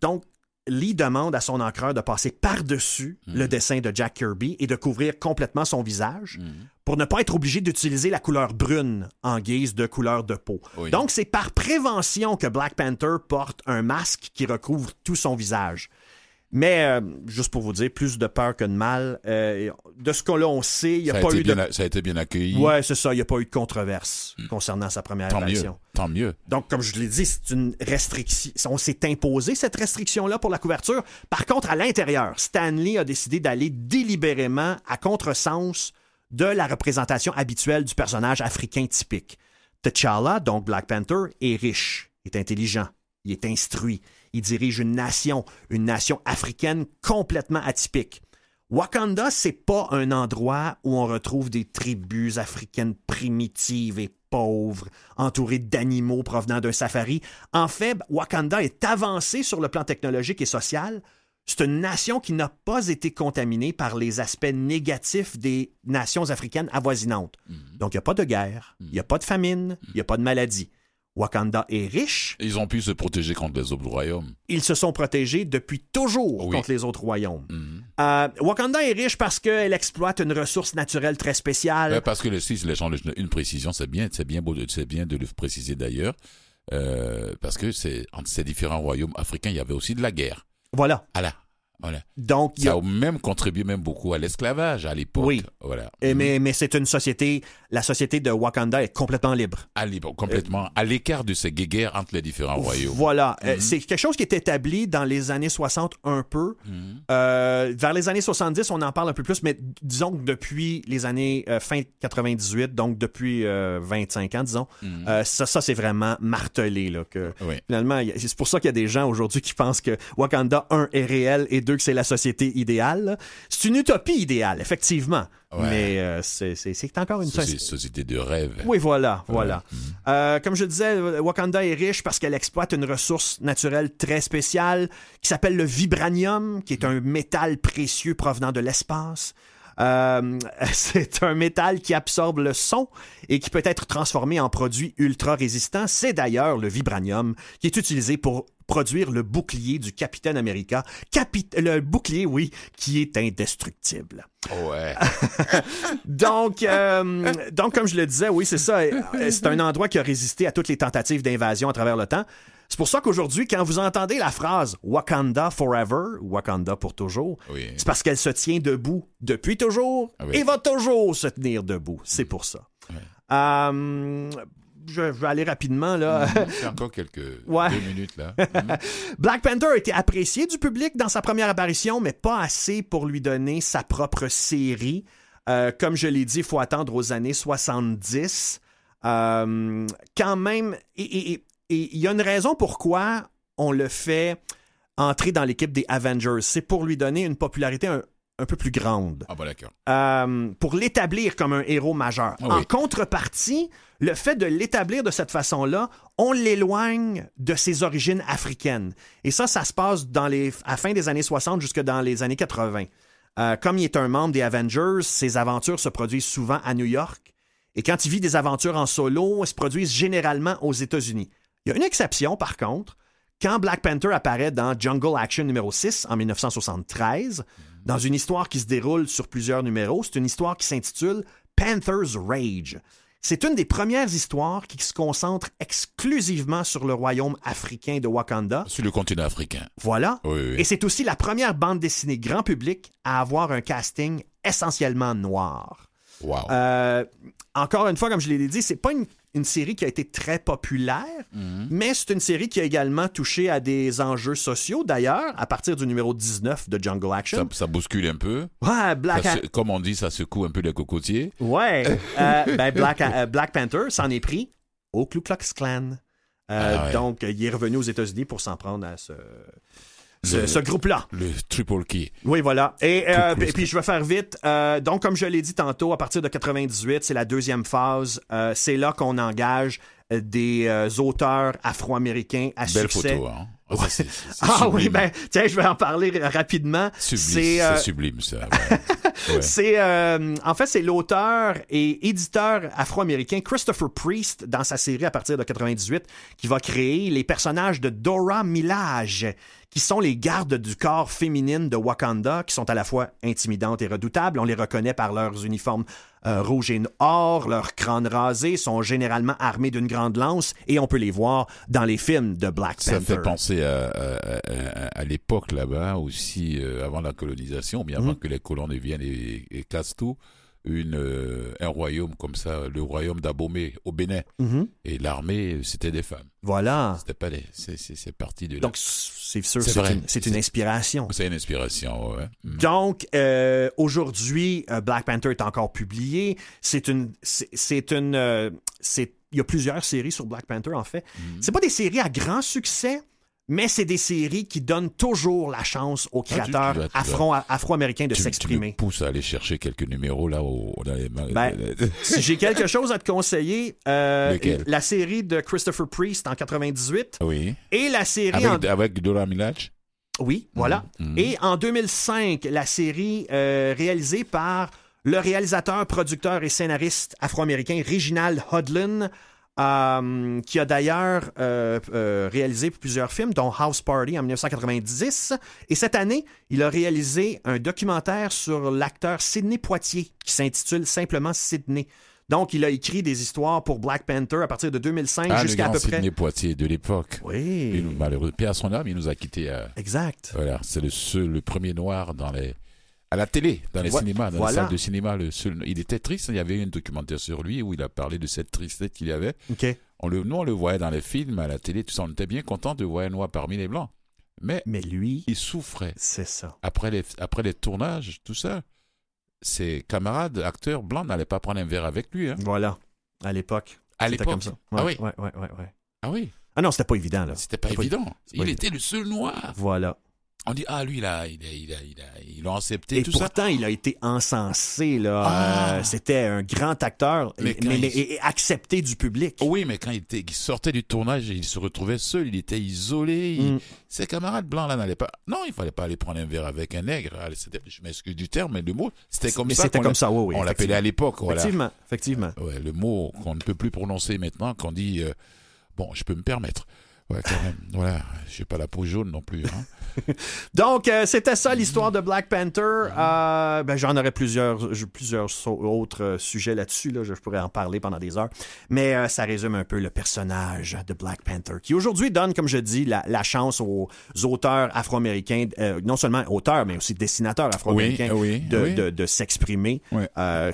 Donc Lee demande à son encreur de passer par-dessus mm. le dessin de Jack Kirby et de couvrir complètement son visage mm. pour ne pas être obligé d'utiliser la couleur brune en guise de couleur de peau. Donc, c'est par prévention que Black Panther porte un masque qui recouvre tout son visage. Mais euh, juste pour vous dire, plus de peur que de mal. Euh, de ce qu'on là on sait, il n'y a pas eu de. ça a été bien accueilli. Ouais, c'est ça. Il n'y a pas eu de controverse hmm. concernant sa première Tant Mieux. Tant mieux. Donc, comme je l'ai dit, c'est une restriction. On s'est imposé cette restriction-là pour la couverture. Par contre, à l'intérieur, Stanley a décidé d'aller délibérément à contresens de la représentation habituelle du personnage africain typique. T'Challa, donc Black Panther, est riche, est intelligent, il est instruit il dirige une nation, une nation africaine complètement atypique. Wakanda, c'est pas un endroit où on retrouve des tribus africaines primitives et pauvres, entourées d'animaux provenant d'un safari. En fait, Wakanda est avancé sur le plan technologique et social. C'est une nation qui n'a pas été contaminée par les aspects négatifs des nations africaines avoisinantes. Mhm. Donc, il n'y a pas de guerre, il n'y a pas de famine, il n'y a pas de maladie. Wakanda est riche. Ils ont pu se protéger contre les autres royaumes. Ils se sont protégés depuis toujours contre les autres royaumes. Mhm. Euh, Wakanda est riche parce qu'elle exploite une ressource naturelle très spéciale. parce que le, si les gens, une précision, c'est bien, c'est bien beau, bien de le préciser d'ailleurs, euh, parce que c'est entre ces différents royaumes africains, il y avait aussi de la guerre. Voilà. Voilà. Voilà. Donc, ça a, même contribué même beaucoup à l'esclavage à l'époque. Oui. Voilà. Et mais, mais c'est une société, la société de Wakanda est complètement libre. À libre, complètement. à l'écart de ces guéguerres entre les différents royaumes. Voilà. Euh, mhm. c'est quelque chose qui est établi dans les années 60 un peu. Mhm. euh, vers les années 70, on en parle un peu plus, mais disons que depuis les années euh, fin 98, donc depuis 25 euh, ans, disons, ça, ça c'est vraiment martelé. Là, que, Finalement, c'est pour ça qu'il y a des gens aujourd'hui qui pensent que Wakanda 1 est réel et que c'est la société idéale. C'est une utopie idéale, effectivement. Mais euh, c'est encore une société de rêve. Oui, voilà, voilà. Mhm. Euh, comme je disais, Wakanda est riche parce qu'elle exploite une ressource naturelle très spéciale qui s'appelle le vibranium, qui est un métal précieux provenant de l'espace. Euh, c'est un métal qui absorbe le son et qui peut être transformé en produit ultra résistant. C'est d'ailleurs le vibranium qui est utilisé pour produire le bouclier du Capitaine America. le bouclier, oui, qui est indestructible. Ouais. donc, euh, donc, comme je le disais, oui, c'est ça. C'est un endroit qui a résisté à toutes les tentatives d'invasion à travers le temps. C'est pour ça qu'aujourd'hui, quand vous entendez la phrase Wakanda Forever, Wakanda pour toujours, c'est parce qu'elle se tient debout depuis toujours ah et va toujours se tenir debout. C'est pour ça. Euh, je vais aller rapidement là. Mm-hmm. encore quelques deux minutes là. Mm-hmm. Black Panther a été apprécié du public dans sa première apparition, mais pas assez pour lui donner sa propre série. Euh, comme je l'ai dit, il faut attendre aux années 70. Euh, quand même, et et il y a une raison pourquoi on le fait entrer dans l'équipe des Avengers. C'est pour lui donner une popularité un, peu plus grande. Ah, bah d'accord. Euh, pour l'établir comme un héros majeur. Ah en contrepartie, le fait de l'établir de cette façon-là, on l'éloigne de ses origines africaines. Et ça, ça se passe dans les, à la fin des années 60 jusque dans les années 80. Euh, comme il est un membre des Avengers, ses aventures se produisent souvent à New York. Et quand il vit des aventures en solo, elles se produisent généralement aux États-Unis. Il y a une exception, par contre, quand Black Panther apparaît dans Jungle Action numéro 6 en 1973, dans une histoire qui se déroule sur plusieurs numéros, c'est une histoire qui s'intitule Panther's Rage. C'est une des premières histoires qui se concentre exclusivement sur le royaume africain de Wakanda. Sur le continent africain. Voilà. Et c'est aussi la première bande dessinée grand public à avoir un casting essentiellement noir. Wow. Euh, encore une fois, comme je l'ai dit, c'est pas une une série qui a été très populaire, mhm. mais c'est une série qui a également touché à des enjeux sociaux. D'ailleurs, à partir du numéro 19 de Jungle Action. Ça, bouscule un peu. Ouais, Black Comme on dit, ça secoue un peu les cocotiers. Ouais. Euh, ben Black, euh, Black Panther s'en est pris au Ku Klux Klan. Euh, ah donc, il est revenu aux États-Unis pour s'en prendre à ce ce, groupe-là. Le triple key. Oui, voilà. Et, euh, puis je vais faire vite. Euh, donc, comme je l'ai dit tantôt, à partir de 98, c'est la deuxième phase. Euh, c'est là qu'on engage des auteurs afro-américains à Belle succès. Photo, hein? Ah, ah oui, ben tiens, je vais en parler rapidement. C'est sublime ça. c'est en fait c'est l'auteur et éditeur afro-américain Christopher Priest dans sa série à partir de 98 qui va créer les personnages de Dora Milaje qui sont les gardes du corps féminine de Wakanda, qui sont à la fois intimidantes et redoutables. On les reconnaît par leurs uniformes euh, rouge et or, leurs crânes rasés sont généralement armés d'une grande lance et on peut les voir dans les films de Black Panther. Ça me fait penser à, l'époque là-bas aussi, euh, avant la colonisation, bien avant mhm. que les colons viennent et, et cassent tout une, euh, un royaume comme ça, le royaume d'Abomey au Bénin. Mhm. Et l'armée, c'était des femmes. Voilà. C'était pas des. C'est parti de là. Donc, c'est sûr, c'est une, inspiration. C'est une inspiration, ouais. Mhm. Donc, euh, aujourd'hui, euh, Black Panther est encore publié. C'est une. C'est une. c'est il y a plusieurs séries sur Black Panther, en fait. Mhm. C'est pas des séries à grand succès, mais c'est des séries qui donnent toujours la chance aux ah, créateurs afro-américains de s'exprimer. Tu me pousses à aller chercher quelques numéros là au, dans les... Ben, si j'ai quelque chose à te conseiller, euh, la série de Christopher Priest en 98 oui. et la série avec, avec Dora. Oui, voilà. Mhm, mhm. Et en 2005, la série euh, réalisée par le réalisateur, producteur et scénariste afro-américain Reginald Hudlin euh, qui a d'ailleurs euh, euh, réalisé plusieurs films, dont House Party en 1990. Et cette année, il a réalisé un documentaire sur l'acteur Sidney Poitier, qui s'intitule simplement Sidney. Donc, il a écrit des histoires pour Black Panther à partir de 2005 ah, jusqu'à peu près. Sidney Poitier de l'époque. Oui. malheureux, Pierre son âme, il nous a quittés. exact. Voilà, c'est le, le premier noir dans les à la télé, dans les cinémas, dans les salles de cinéma. Le seul, il était triste. Il y avait un documentaire sur lui où il a parlé de cette tristesse qu'il y avait. On le, nous, on le voyait dans les films, à la télé, tout ça. On était bien content de voir un noir parmi les blancs. Mais, Mais lui, il souffrait. C'est ça. Après les, après les tournages, tout ça, ses camarades acteurs blancs n'allaient pas prendre un verre avec lui. Hein. Voilà. À l'époque. À l'époque. comme ça. ah oui. Ouais, ouais, ouais, Ah oui. Ah non, c'était pas évident, là. C'était pas, évident. il était le seul noir. Voilà. On dit ah lui là, il a, il a, il a, ils l'ont accepté. Et tout pourtant, ça. il a été encensé là. Ah. Euh, C'était un grand acteur, Mais mais, mais- il- et- accepté du public. Oui, mais quand il, était, il sortait du tournage, il se retrouvait seul, il était isolé. il- Mm. Ses camarades blancs là n'allaient pas. Non, il fallait pas aller prendre un verre avec un nègre. Je m'excuse du terme, mais le mot c'était comme mais ça. c'était comme ça, oui, oui. On l'appelait à l'époque, voilà. Effectivement, effectivement. Ouais, le mot qu'on ne peut plus prononcer maintenant, qu'on dit euh, bon, je peux me permettre. Ouais, quand même. Voilà, j'ai pas la peau jaune non plus. Hein. Donc, euh, c'était ça l'histoire de Black Panther. Euh, ben, J'en aurais plusieurs, plusieurs so- autres euh, sujets là-dessus. Là. Je pourrais en parler pendant des heures. Mais ça résume un peu le personnage de Black Panther, qui aujourd'hui donne, comme je dis, la, la chance aux auteurs afro-américains, non seulement auteurs, mais aussi dessinateurs afro-américains, Oui, oui, de, oui. de- de s'exprimer.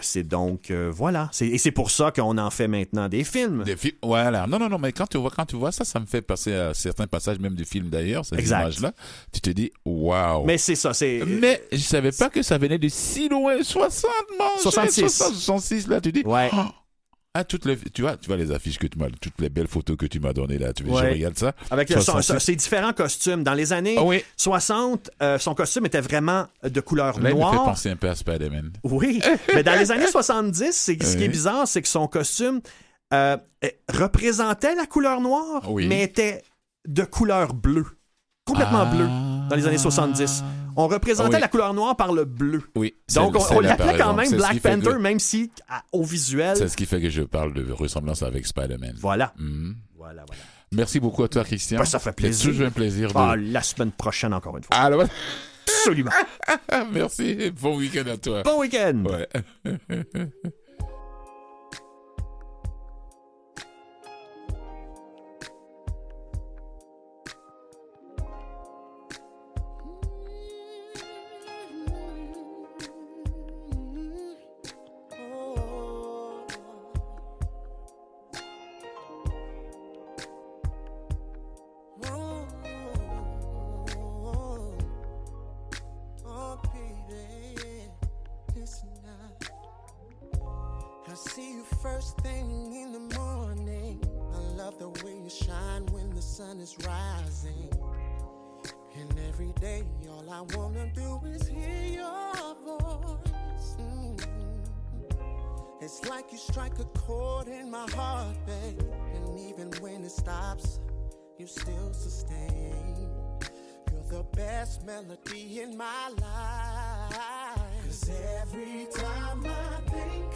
C'est donc, voilà. Et c'est pour ça qu'on en fait maintenant des films. Des films, voilà. Non, non, non, mais quand tu vois, quand tu vois ça, ça me fait passer à certains passages, même du film d'ailleurs, ces images-là. Tu te dis, waouh. Mais c'est ça, c'est... Mais je savais pas que ça venait de si loin, 60, man. 66. 60, 66, là, tu dis. Ouais. Oh. Ah, toutes les, tu vois, tu vois les affiches que tu m'as, toutes les belles photos que tu m'as données là, tu vois, Ouais. je regarde ça. Avec le- son- 66. ses différents costumes. Dans les années Ah oui. 60, euh, son costume était vraiment de couleur Là, il me fait noire. penser un peu à Spider-Man. Oui, mais dans les années 70, c'est, ce qui est bizarre, c'est que son costume euh, euh, représentait la couleur noire, Oui. mais était de couleur bleue. Complètement Ah. bleu dans les années 70. On représentait Oui. la couleur noire par le bleu. Oui. Donc, on, l'appelait quand même Black que- Panther, même si à- au visuel. C'est ce qui fait que je parle de ressemblance avec Spider-Man. Voilà. Mhm. Voilà, voilà. Merci beaucoup à toi, Christian. Ben, ça fait C'est plaisir. toujours un plaisir de. Ah, la semaine prochaine, encore une fois. Ah, là, Absolument. merci. Bon week-end à toi. Bon week-end. Ouais. in my life. Cause every time I think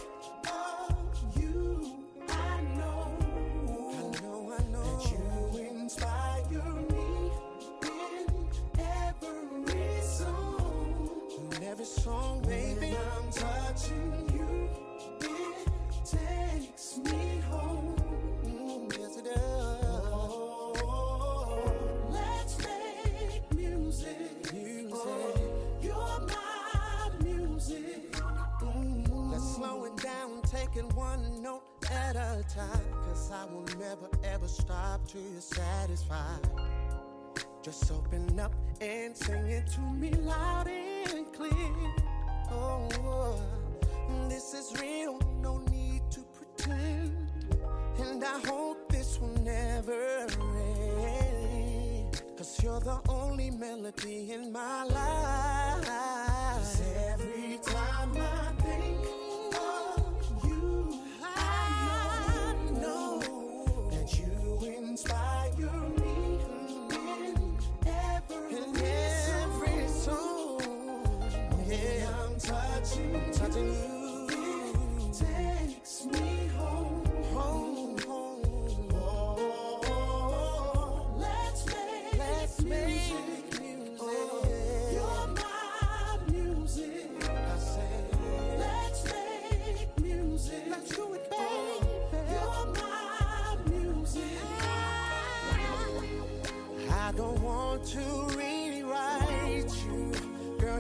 taking one note at a time. Cause I will never ever stop till you're satisfied. Just open up and sing it to me loud and clear. Oh, this is real, no need to pretend. And I hope this will never end. Cause you're the only melody in my life.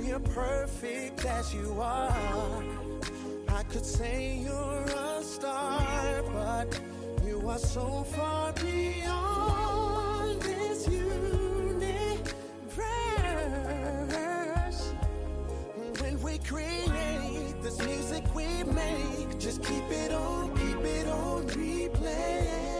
You're perfect as you are. I could say you're a star, but you are so far beyond this universe. When we create this music we make, just keep it on, keep it on replay.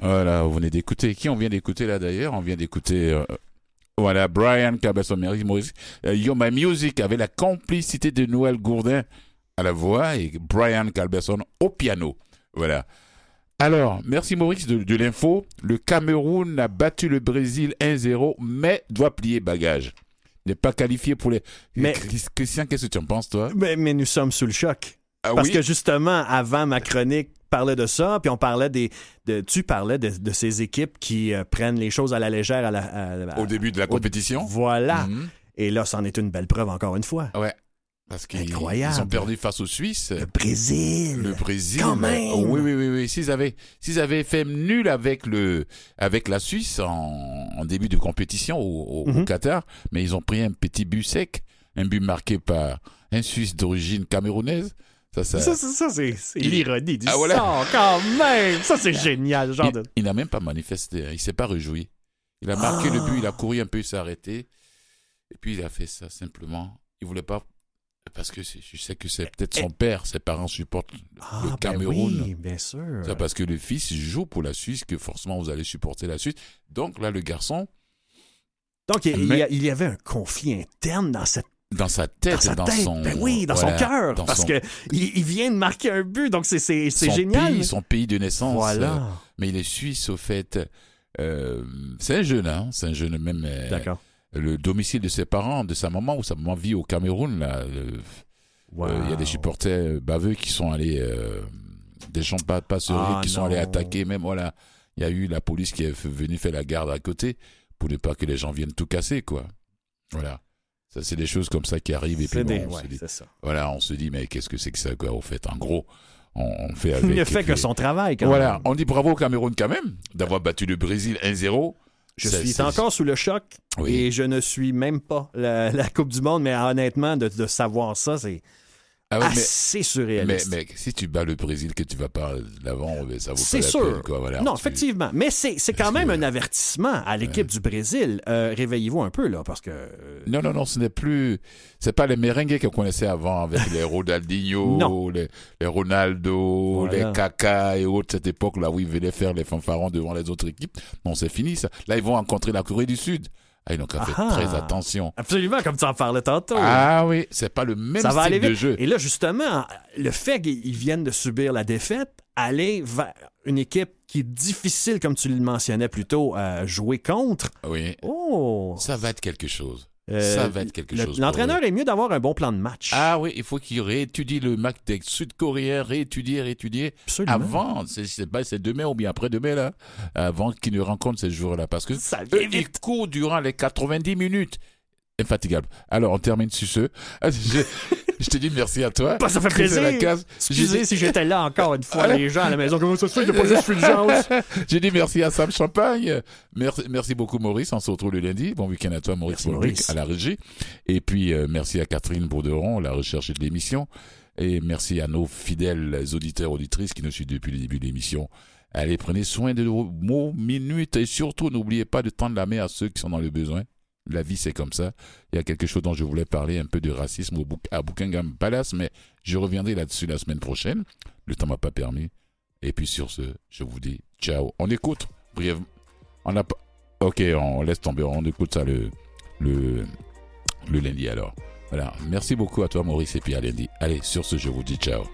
Voilà, vous venez d'écouter. Qui on vient d'écouter là d'ailleurs? On vient d'écouter. Euh, voilà, Brian Cabesson, Maurice, euh, Yo My Music avec la complicité de Noël Gourdin à la voix et Brian Calberson au piano. Voilà. Alors, merci Maurice de, l'info. Le Cameroun a battu le Brésil 1-0, mais doit plier bagage. N'est pas qualifié pour les. Mais, Christian, qu'est-ce que tu en penses, toi? Mais, mais nous sommes sous le choc. Ah Parce que justement, avant ma chronique, parlait de ça, puis on parlait des. De, tu parlais de, ces équipes qui euh, prennent les choses à la légère à la, au début de la compétition? voilà. Mhm. Et là, c'en est une belle preuve encore une fois. Ouais. Parce qu'ils ont perdu face aux Suisses. Le Brésil. Le Brésil. Quand même. oui, oui, oui, oui. S'ils avaient, s'ils avaient fait nul avec le, avec la Suisse en, début de compétition au, mhm. Qatar, mais ils ont pris un petit but sec, un but marqué par un Suisse d'origine camerounaise. Ça, ça, ça, c'est l'ironie du ah, voilà. quand même. Ça, c'est génial. Genre il, il n'a même pas manifesté. Hein. Il s'est pas réjoui. Il a marqué le but, il a couru un peu, il s'est arrêté. Et puis, il a fait ça simplement. Il voulait pas parce que je sais que c'est peut-être son père, ses parents supportent ah, le ben Cameroun. oui, bien sûr. C'est parce que le fils joue pour la Suisse que forcément vous allez supporter la Suisse. Donc là, le garçon. Donc il, y, avait un conflit interne dans cette dans sa tête, dans, dans son ben oui, dans son cœur, parce qu'il que il, vient de marquer un but, donc c'est c'est génial. Pays, son pays de naissance. Voilà. mais il est suisse au fait. Euh, c'est un jeune, hein, c'est un jeune même. Euh, D'accord le domicile de ses parents, de sa maman, où sa maman vit au Cameroun. Là, euh, il y a des supporters baveux qui sont allés, euh, des gens pas, pas ah, qui sont allés attaquer. Même voilà, il y a eu la police qui est venue faire la garde à côté pour ne pas que les gens viennent tout casser, quoi. Voilà. Ça, c'est des choses comme ça qui arrivent et puis on se dit, voilà, on se dit mais qu'est-ce que c'est que ça quoi Au fait, en gros, on, fait avec. Il ne fait que son travail. Quand voilà, on dit bravo au Cameroun quand même d'avoir battu le Brésil 1-0. Je suis encore sous le choc et je ne suis même pas la, Coupe du Monde, mais honnêtement, de, de savoir ça, c'est ah assez surréaliste. Mais, si tu bats le Brésil, que tu vas pas l'avant, ça vaut pas la sûr. Peine, Voilà, non, effectivement. Mais c'est quand même un avertissement à l'équipe du Brésil. Euh, réveillez-vous un peu, là, parce que... Euh, non, non, non, ce n'est plus... C'est pas les merengues qu'on connaissait avant, avec les Ronaldinho, les, les, Ronaldo, les Kaka et autres, cette époque-là où ils venaient faire les fanfarons devant les autres équipes. Non, c'est fini, ça. Là, ils vont rencontrer la Corée du Sud. Ah, donc, fait très attention. Absolument, comme tu en parlais tantôt. Ah oui, c'est pas le même Ça style de jeu. Et là, justement, le fait qu'ils viennent de subir la défaite, aller vers une équipe qui est difficile, comme tu le mentionnais plus tôt, à jouer contre. Oui. Oh. Ça va être quelque chose. Euh, ça va être quelque chose. L'entraîneur est mieux d'avoir un bon plan de match. Ah oui, il faut qu'il réétudie le match des Sud-Coréens, réétudier, réétudier. Absolument. Avant, c'est demain ou bien après-demain, là, avant qu'il ne rencontre ces joueurs-là. Parce que ça eux, ils courent durant les 90 minutes infatigable. Alors, on termine sur ce. Je, te dis merci à toi. Bah, ça fait plaisir. Excusez si j'étais là encore une fois, les gens à la maison. Comment ça se fait? Pas J'ai dit merci à Sam Champagne. Merci, merci beaucoup, Maurice. On se retrouve le lundi. Bon week-end à toi, Maurice, Maurice. à la régie. Et puis, euh, merci à Catherine Bourderon, la recherche de l'émission. Et merci à nos fidèles auditeurs, auditrices qui nous suivent depuis le début de l'émission. Allez, prenez soin de vos mots, minutes et surtout, n'oubliez pas de tendre la main à ceux qui sont dans le besoin. La vie, c'est comme ça. Il y a quelque chose dont je voulais parler, un peu de racisme à Buckingham Palace, mais je reviendrai là-dessus la semaine prochaine. Le temps m'a pas permis. Et puis sur ce, je vous dis ciao. On écoute brièvement. On a Ok, on laisse tomber. On écoute ça le, le, le lundi alors. Voilà. Merci beaucoup à toi, Maurice, et puis à lundi. Allez, sur ce, je vous dis ciao.